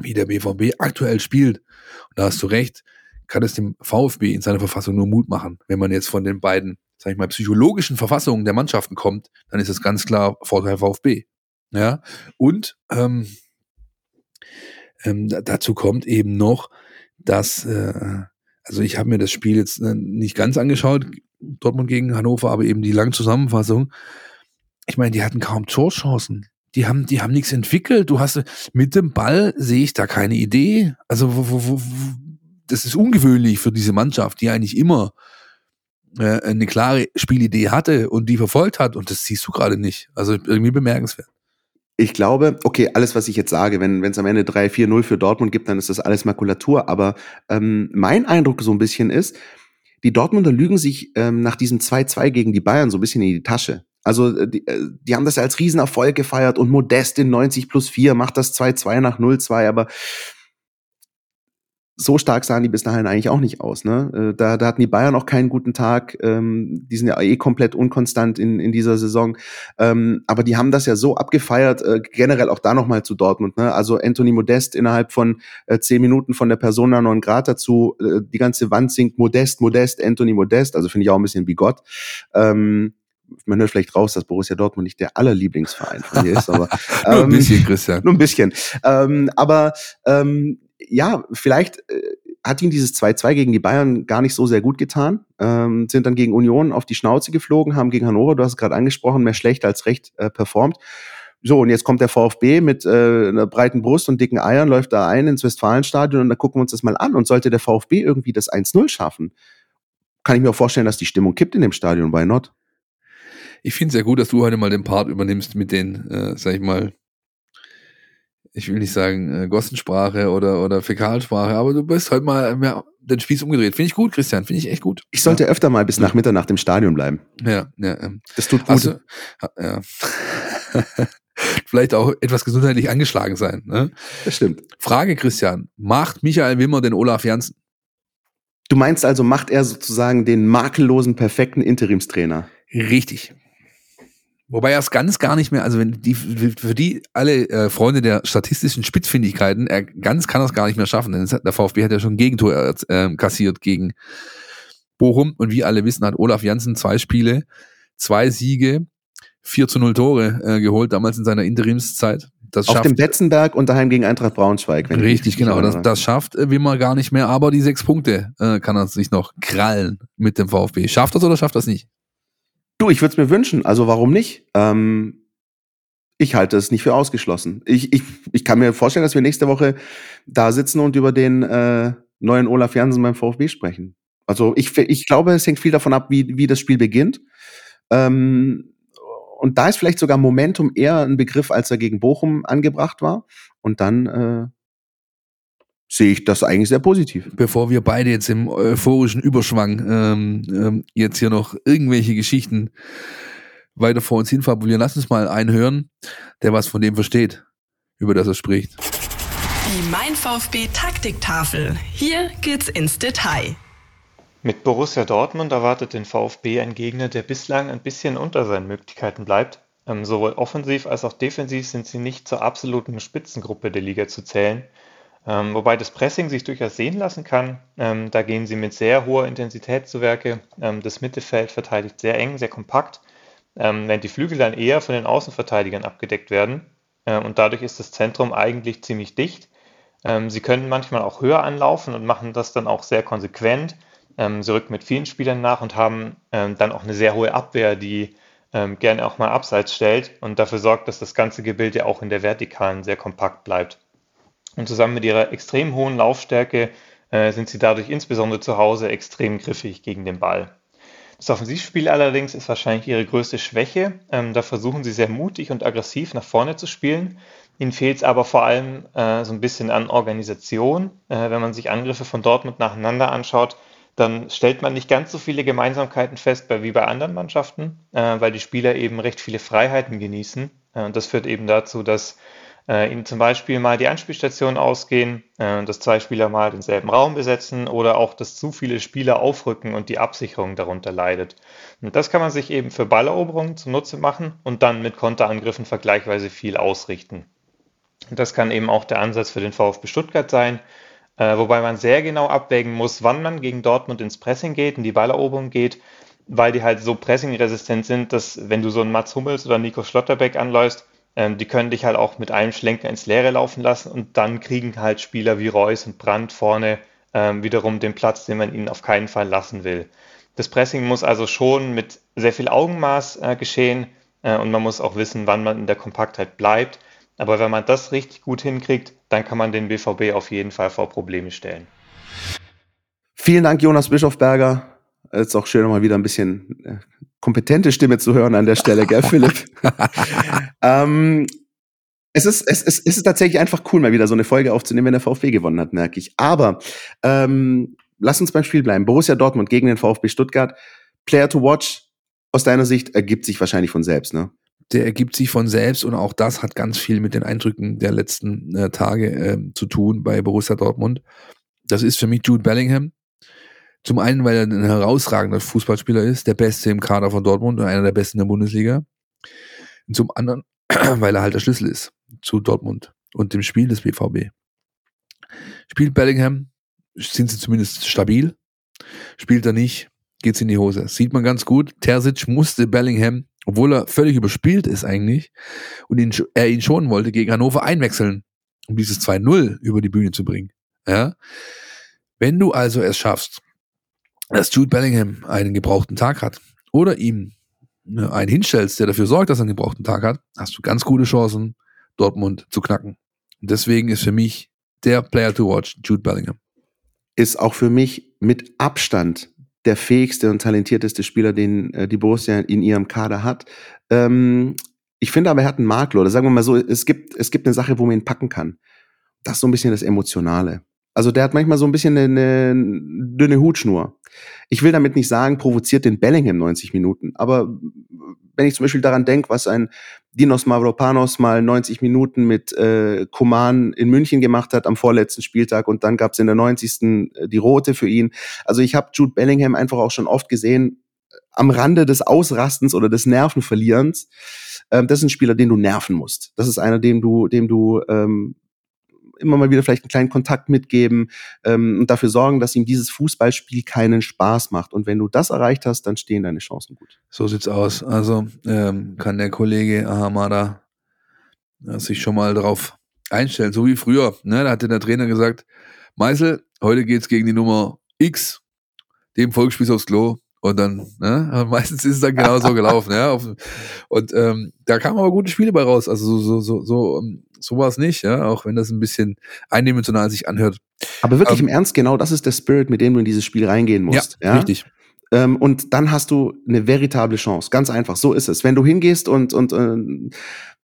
wie der BVB aktuell spielt, und da hast du recht, kann es dem VfB in seiner Verfassung nur Mut machen. Wenn man jetzt von den beiden, sag ich mal, psychologischen Verfassungen der Mannschaften kommt, dann ist es ganz klar Vorteil VfB. Ja, und ähm, ähm, dazu kommt eben noch, dass, äh, also ich habe mir das Spiel jetzt äh, nicht ganz angeschaut, Dortmund gegen Hannover, aber eben die lange Zusammenfassung ich meine, die hatten kaum Torchancen. Die haben, die haben nichts entwickelt. Du hast mit dem Ball sehe ich da keine Idee. Also wo, wo, wo, das ist ungewöhnlich für diese Mannschaft, die eigentlich immer äh, eine klare Spielidee hatte und die verfolgt hat. Und das siehst du gerade nicht. Also irgendwie bemerkenswert. Ich glaube, okay, alles, was ich jetzt sage, wenn es am Ende 3-4-0 für Dortmund gibt, dann ist das alles Makulatur. Aber ähm, mein Eindruck so ein bisschen ist, die Dortmunder lügen sich ähm, nach diesem 2-2 gegen die Bayern so ein bisschen in die Tasche. Also äh, die, äh, die haben das ja als Riesenerfolg gefeiert und Modest in 90 plus 4 macht das 2-2 nach 0-2, aber so stark sahen die bis dahin eigentlich auch nicht aus. Ne? Äh, da, da hatten die Bayern auch keinen guten Tag. Ähm, die sind ja eh komplett unkonstant in, in dieser Saison. Ähm, aber die haben das ja so abgefeiert, äh, generell auch da nochmal zu Dortmund. Ne? Also Anthony Modest innerhalb von äh, zehn Minuten von der Persona non grata zu, äh, die ganze Wand singt Modest, Modest, Anthony Modest. Also finde ich auch ein bisschen wie Gott. Ähm, man hört vielleicht raus, dass Borussia Dortmund nicht der allerlieblingsverein von mir ist, aber ähm, nur ein ähm, bisschen, Christian. Nur ein bisschen. Ähm, aber ähm, ja, vielleicht äh, hat ihn dieses 2-2 gegen die Bayern gar nicht so sehr gut getan. Ähm, sind dann gegen Union auf die Schnauze geflogen, haben gegen Hannover, du hast es gerade angesprochen, mehr schlecht als recht äh, performt. So, und jetzt kommt der VfB mit äh, einer breiten Brust und dicken Eiern, läuft da ein ins Westfalenstadion und da gucken wir uns das mal an. Und sollte der VfB irgendwie das 1-0 schaffen, kann ich mir auch vorstellen, dass die Stimmung kippt in dem Stadion, why not? Ich finde es sehr gut, dass du heute mal den Part übernimmst mit den, äh, sag ich mal, ich will nicht sagen äh, Gossensprache oder, oder Fäkalsprache, aber du bist heute mal mehr den Spieß umgedreht. Finde ich gut, Christian, finde ich echt gut. Ich sollte ja. öfter mal bis nach Mitternacht im Stadion bleiben. Ja, ja. Ähm, das tut gut. Also, ja. Vielleicht auch etwas gesundheitlich angeschlagen sein. Ne? Das stimmt. Frage, Christian, macht Michael Wimmer den Olaf Janssen? Du meinst also, macht er sozusagen den makellosen, perfekten Interimstrainer? Richtig. Wobei er es ganz gar nicht mehr, also wenn die für die alle äh, Freunde der statistischen Spitzfindigkeiten, er ganz kann das gar nicht mehr schaffen, denn der VfB hat ja schon ein Gegentor äh, kassiert gegen Bochum und wie alle wissen, hat Olaf Janssen zwei Spiele, zwei Siege, 4 zu 0 Tore äh, geholt, damals in seiner Interimszeit. das Auf schafft dem Betzenberg und daheim gegen Eintracht Braunschweig. richtig, genau. Das, das schafft äh, Wimmer gar nicht mehr, aber die sechs Punkte äh, kann er sich noch krallen mit dem VfB. Schafft das oder schafft das nicht? Du, ich würde es mir wünschen. Also warum nicht? Ähm, ich halte es nicht für ausgeschlossen. Ich, ich, ich kann mir vorstellen, dass wir nächste Woche da sitzen und über den äh, neuen Olaf Jansen beim VfB sprechen. Also ich, ich glaube, es hängt viel davon ab, wie, wie das Spiel beginnt. Ähm, und da ist vielleicht sogar Momentum eher ein Begriff, als er gegen Bochum angebracht war. Und dann äh, sehe ich das eigentlich sehr positiv. Bevor wir beide jetzt im euphorischen Überschwang ähm, ähm, jetzt hier noch irgendwelche Geschichten weiter vor uns hin fabulieren, lass uns mal einen hören, der was von dem versteht, über das er spricht. Die Mein VfB Taktiktafel. Hier geht's ins Detail. Mit Borussia Dortmund erwartet den VfB ein Gegner, der bislang ein bisschen unter seinen Möglichkeiten bleibt. Ähm, sowohl offensiv als auch defensiv sind sie nicht zur absoluten Spitzengruppe der Liga zu zählen. Ähm, wobei das Pressing sich durchaus sehen lassen kann. Ähm, da gehen sie mit sehr hoher Intensität zu Werke. Ähm, das Mittelfeld verteidigt sehr eng, sehr kompakt, ähm, während die Flügel dann eher von den Außenverteidigern abgedeckt werden. Ähm, und dadurch ist das Zentrum eigentlich ziemlich dicht. Ähm, sie können manchmal auch höher anlaufen und machen das dann auch sehr konsequent. Sie rücken mit vielen Spielern nach und haben dann auch eine sehr hohe Abwehr, die gerne auch mal abseits stellt und dafür sorgt, dass das ganze Gebilde auch in der Vertikalen sehr kompakt bleibt. Und zusammen mit ihrer extrem hohen Laufstärke äh, sind sie dadurch insbesondere zu Hause extrem griffig gegen den Ball. Das Offensivspiel allerdings ist wahrscheinlich ihre größte Schwäche. Ähm, da versuchen sie sehr mutig und aggressiv nach vorne zu spielen. Ihnen fehlt es aber vor allem äh, so ein bisschen an Organisation. Äh, wenn man sich Angriffe von Dortmund nacheinander anschaut, dann stellt man nicht ganz so viele Gemeinsamkeiten fest bei, wie bei anderen Mannschaften, äh, weil die Spieler eben recht viele Freiheiten genießen. Äh, und das führt eben dazu, dass äh, ihnen zum Beispiel mal die Anspielstationen ausgehen, äh, dass zwei Spieler mal denselben Raum besetzen oder auch, dass zu viele Spieler aufrücken und die Absicherung darunter leidet. Und das kann man sich eben für Balleroberungen zunutze machen und dann mit Konterangriffen vergleichsweise viel ausrichten. Und das kann eben auch der Ansatz für den VfB Stuttgart sein, äh, wobei man sehr genau abwägen muss, wann man gegen Dortmund ins Pressing geht, in die Balleroberung geht, weil die halt so pressingresistent sind, dass wenn du so einen Mats Hummels oder Nico Schlotterbeck anläufst, ähm, die können dich halt auch mit einem Schlenker ins Leere laufen lassen und dann kriegen halt Spieler wie Reus und Brandt vorne ähm, wiederum den Platz, den man ihnen auf keinen Fall lassen will. Das Pressing muss also schon mit sehr viel Augenmaß äh, geschehen äh, und man muss auch wissen, wann man in der Kompaktheit bleibt. Aber wenn man das richtig gut hinkriegt, dann kann man den BVB auf jeden Fall vor Probleme stellen. Vielen Dank, Jonas Bischofberger. Es ist auch schön, mal wieder ein bisschen äh, kompetente Stimme zu hören an der Stelle, gell, Philipp? ähm, es ist, es, ist, es ist tatsächlich einfach cool, mal wieder so eine Folge aufzunehmen, wenn der VfB gewonnen hat, merke ich. Aber ähm, lass uns beim Spiel bleiben. Borussia Dortmund gegen den VfB Stuttgart. Player to watch aus deiner Sicht ergibt sich wahrscheinlich von selbst, ne? Der ergibt sich von selbst und auch das hat ganz viel mit den Eindrücken der letzten äh, Tage äh, zu tun bei Borussia Dortmund. Das ist für mich Jude Bellingham. Zum einen, weil er ein herausragender Fußballspieler ist, der Beste im Kader von Dortmund und einer der Besten der Bundesliga. Und zum anderen, weil er halt der Schlüssel ist zu Dortmund und dem Spiel des BVB. Spielt Bellingham, sind sie zumindest stabil. Spielt er nicht, geht's in die Hose. Sieht man ganz gut. Terzic musste Bellingham, obwohl er völlig überspielt ist eigentlich und ihn, er ihn schonen wollte, gegen Hannover einwechseln, um dieses 2-0 über die Bühne zu bringen. Ja? Wenn du also es schaffst, dass Jude Bellingham einen gebrauchten Tag hat oder ihm ne, einen hinstellst, der dafür sorgt, dass er einen gebrauchten Tag hat, hast du ganz gute Chancen, Dortmund zu knacken. Und deswegen ist für mich der Player to watch Jude Bellingham. Ist auch für mich mit Abstand der fähigste und talentierteste Spieler, den äh, die Borussia in ihrem Kader hat. Ähm, ich finde aber, er hat einen Makler. Oder sagen wir mal so, es gibt, es gibt eine Sache, wo man ihn packen kann. Das ist so ein bisschen das Emotionale. Also der hat manchmal so ein bisschen eine, dünne Hutschnur. Ich will damit nicht sagen, provoziert den Bellingham 90 Minuten, aber wenn ich zum Beispiel daran denke, was ein Dinos Mavropanos mal 90 Minuten mit äh, Koman in München gemacht hat am vorletzten Spieltag und dann gab es in der 90. äh, die rote für ihn. Also ich habe Jude Bellingham einfach auch schon oft gesehen äh, am Rande des Ausrastens oder des Nervenverlierens. Ähm, das ist ein Spieler, den du nerven musst. Das ist einer, dem du, dem du ähm, immer mal wieder vielleicht einen kleinen Kontakt mitgeben ähm, und dafür sorgen, dass ihm dieses Fußballspiel keinen Spaß macht. Und wenn du das erreicht hast, dann stehen deine Chancen gut. So sieht's aus. Also ähm, kann der Kollege Ahamada ja, sich schon mal darauf einstellen, so wie früher. Ne? Da hatte der Trainer gesagt, Meißel, heute geht's gegen die Nummer X, dem Volksspiel aufs Klo. Und dann, ne, meistens ist es dann genau so gelaufen, ja. Und ähm, da kamen aber gute Spiele bei raus. Also so, so, so, so, ähm, so war es nicht, ja, auch wenn das ein bisschen eindimensional sich anhört. Aber wirklich ähm, im Ernst, genau das ist der Spirit, mit dem du in dieses Spiel reingehen musst. Ja, ja? richtig. Ähm, und dann hast du eine veritable Chance. Ganz einfach, so ist es. Wenn du hingehst und, und äh,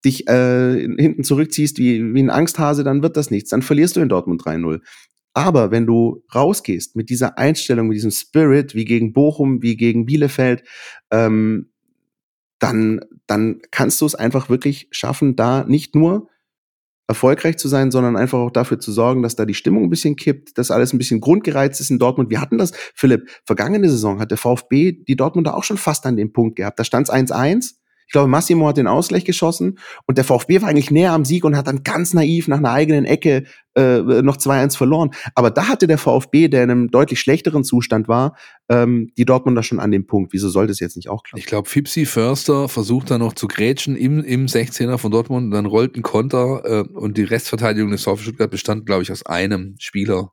dich äh, hinten zurückziehst wie, wie ein Angsthase, dann wird das nichts. Dann verlierst du in Dortmund 3-0. Aber wenn du rausgehst mit dieser Einstellung, mit diesem Spirit, wie gegen Bochum, wie gegen Bielefeld, ähm, dann, dann kannst du es einfach wirklich schaffen, da nicht nur erfolgreich zu sein, sondern einfach auch dafür zu sorgen, dass da die Stimmung ein bisschen kippt, dass alles ein bisschen grundgereizt ist in Dortmund. Wir hatten das, Philipp, vergangene Saison hat der VfB die Dortmunder auch schon fast an dem Punkt gehabt. Da stand es 1-1 ich glaube, Massimo hat den Ausgleich geschossen und der VfB war eigentlich näher am Sieg und hat dann ganz naiv nach einer eigenen Ecke äh, noch 2-1 verloren. Aber da hatte der VfB, der in einem deutlich schlechteren Zustand war, ähm, die Dortmunder schon an dem Punkt. Wieso sollte es jetzt nicht auch klappen? Ich glaube, Fipsi Förster versucht da noch zu grätschen im, im 16er von Dortmund. Dann rollt ein Konter äh, und die Restverteidigung des VfB Stuttgart bestand, glaube ich, aus einem Spieler.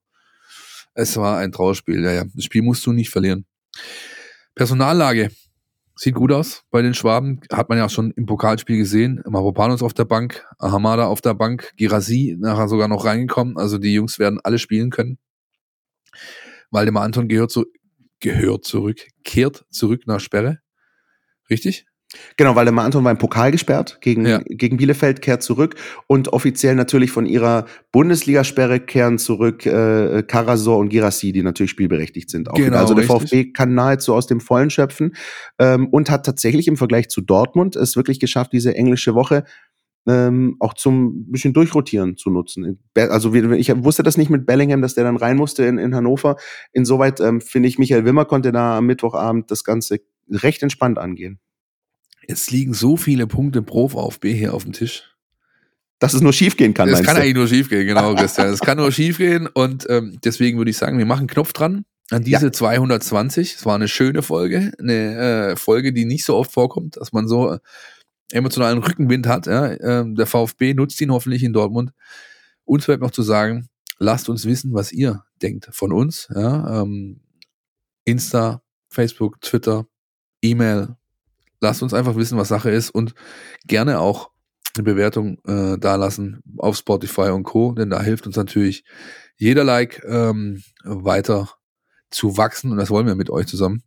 Es war ein Trauerspiel. Ja, ja. Das Spiel musst du nicht verlieren. Personallage. Sieht gut aus bei den Schwaben. Hat man ja auch schon im Pokalspiel gesehen. Maropanos auf der Bank, Hamada auf der Bank, Girasi nachher sogar noch reingekommen. Also die Jungs werden alle spielen können. Waldemar Anton gehört, zu, gehört zurück, kehrt zurück nach Sperre. Richtig? Genau, weil der Anton war im Pokal gesperrt gegen, ja. gegen Bielefeld, kehrt zurück und offiziell natürlich von ihrer Bundesligasperre kehren zurück äh, Karasor und Girassi, die natürlich spielberechtigt sind. Auch genau, also der richtig. VfB kann nahezu aus dem Vollen schöpfen ähm, und hat tatsächlich im Vergleich zu Dortmund es wirklich geschafft, diese englische Woche ähm, auch zum bisschen durchrotieren zu nutzen. Also ich wusste das nicht mit Bellingham, dass der dann rein musste in, in Hannover. Insoweit ähm, finde ich, Michael Wimmer konnte da am Mittwochabend das Ganze recht entspannt angehen. Es liegen so viele Punkte pro VfB hier auf dem Tisch. Dass es nur schiefgehen kann. Es kann du? eigentlich nur schiefgehen, genau, Christian. Es kann nur schiefgehen und ähm, deswegen würde ich sagen, wir machen einen Knopf dran an diese ja. 220. Es war eine schöne Folge, eine äh, Folge, die nicht so oft vorkommt, dass man so äh, emotionalen Rückenwind hat. Ja? Ähm, der VfB nutzt ihn hoffentlich in Dortmund. Uns bleibt noch zu sagen, lasst uns wissen, was ihr denkt von uns. Ja? Ähm, Insta, Facebook, Twitter, E-Mail, lasst uns einfach wissen, was Sache ist und gerne auch eine Bewertung äh, dalassen auf Spotify und Co., denn da hilft uns natürlich jeder Like ähm, weiter zu wachsen und das wollen wir mit euch zusammen.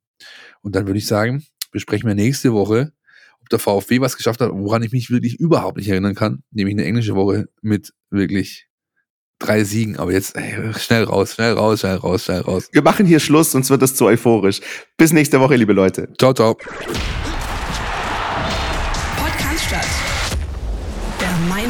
Und dann würde ich sagen, besprechen wir nächste Woche, ob der VfB was geschafft hat, woran ich mich wirklich überhaupt nicht erinnern kann, nämlich eine englische Woche mit wirklich drei Siegen. Aber jetzt ey, schnell raus, schnell raus, schnell raus, schnell raus. Wir machen hier Schluss, sonst wird das zu euphorisch. Bis nächste Woche, liebe Leute. Ciao, ciao.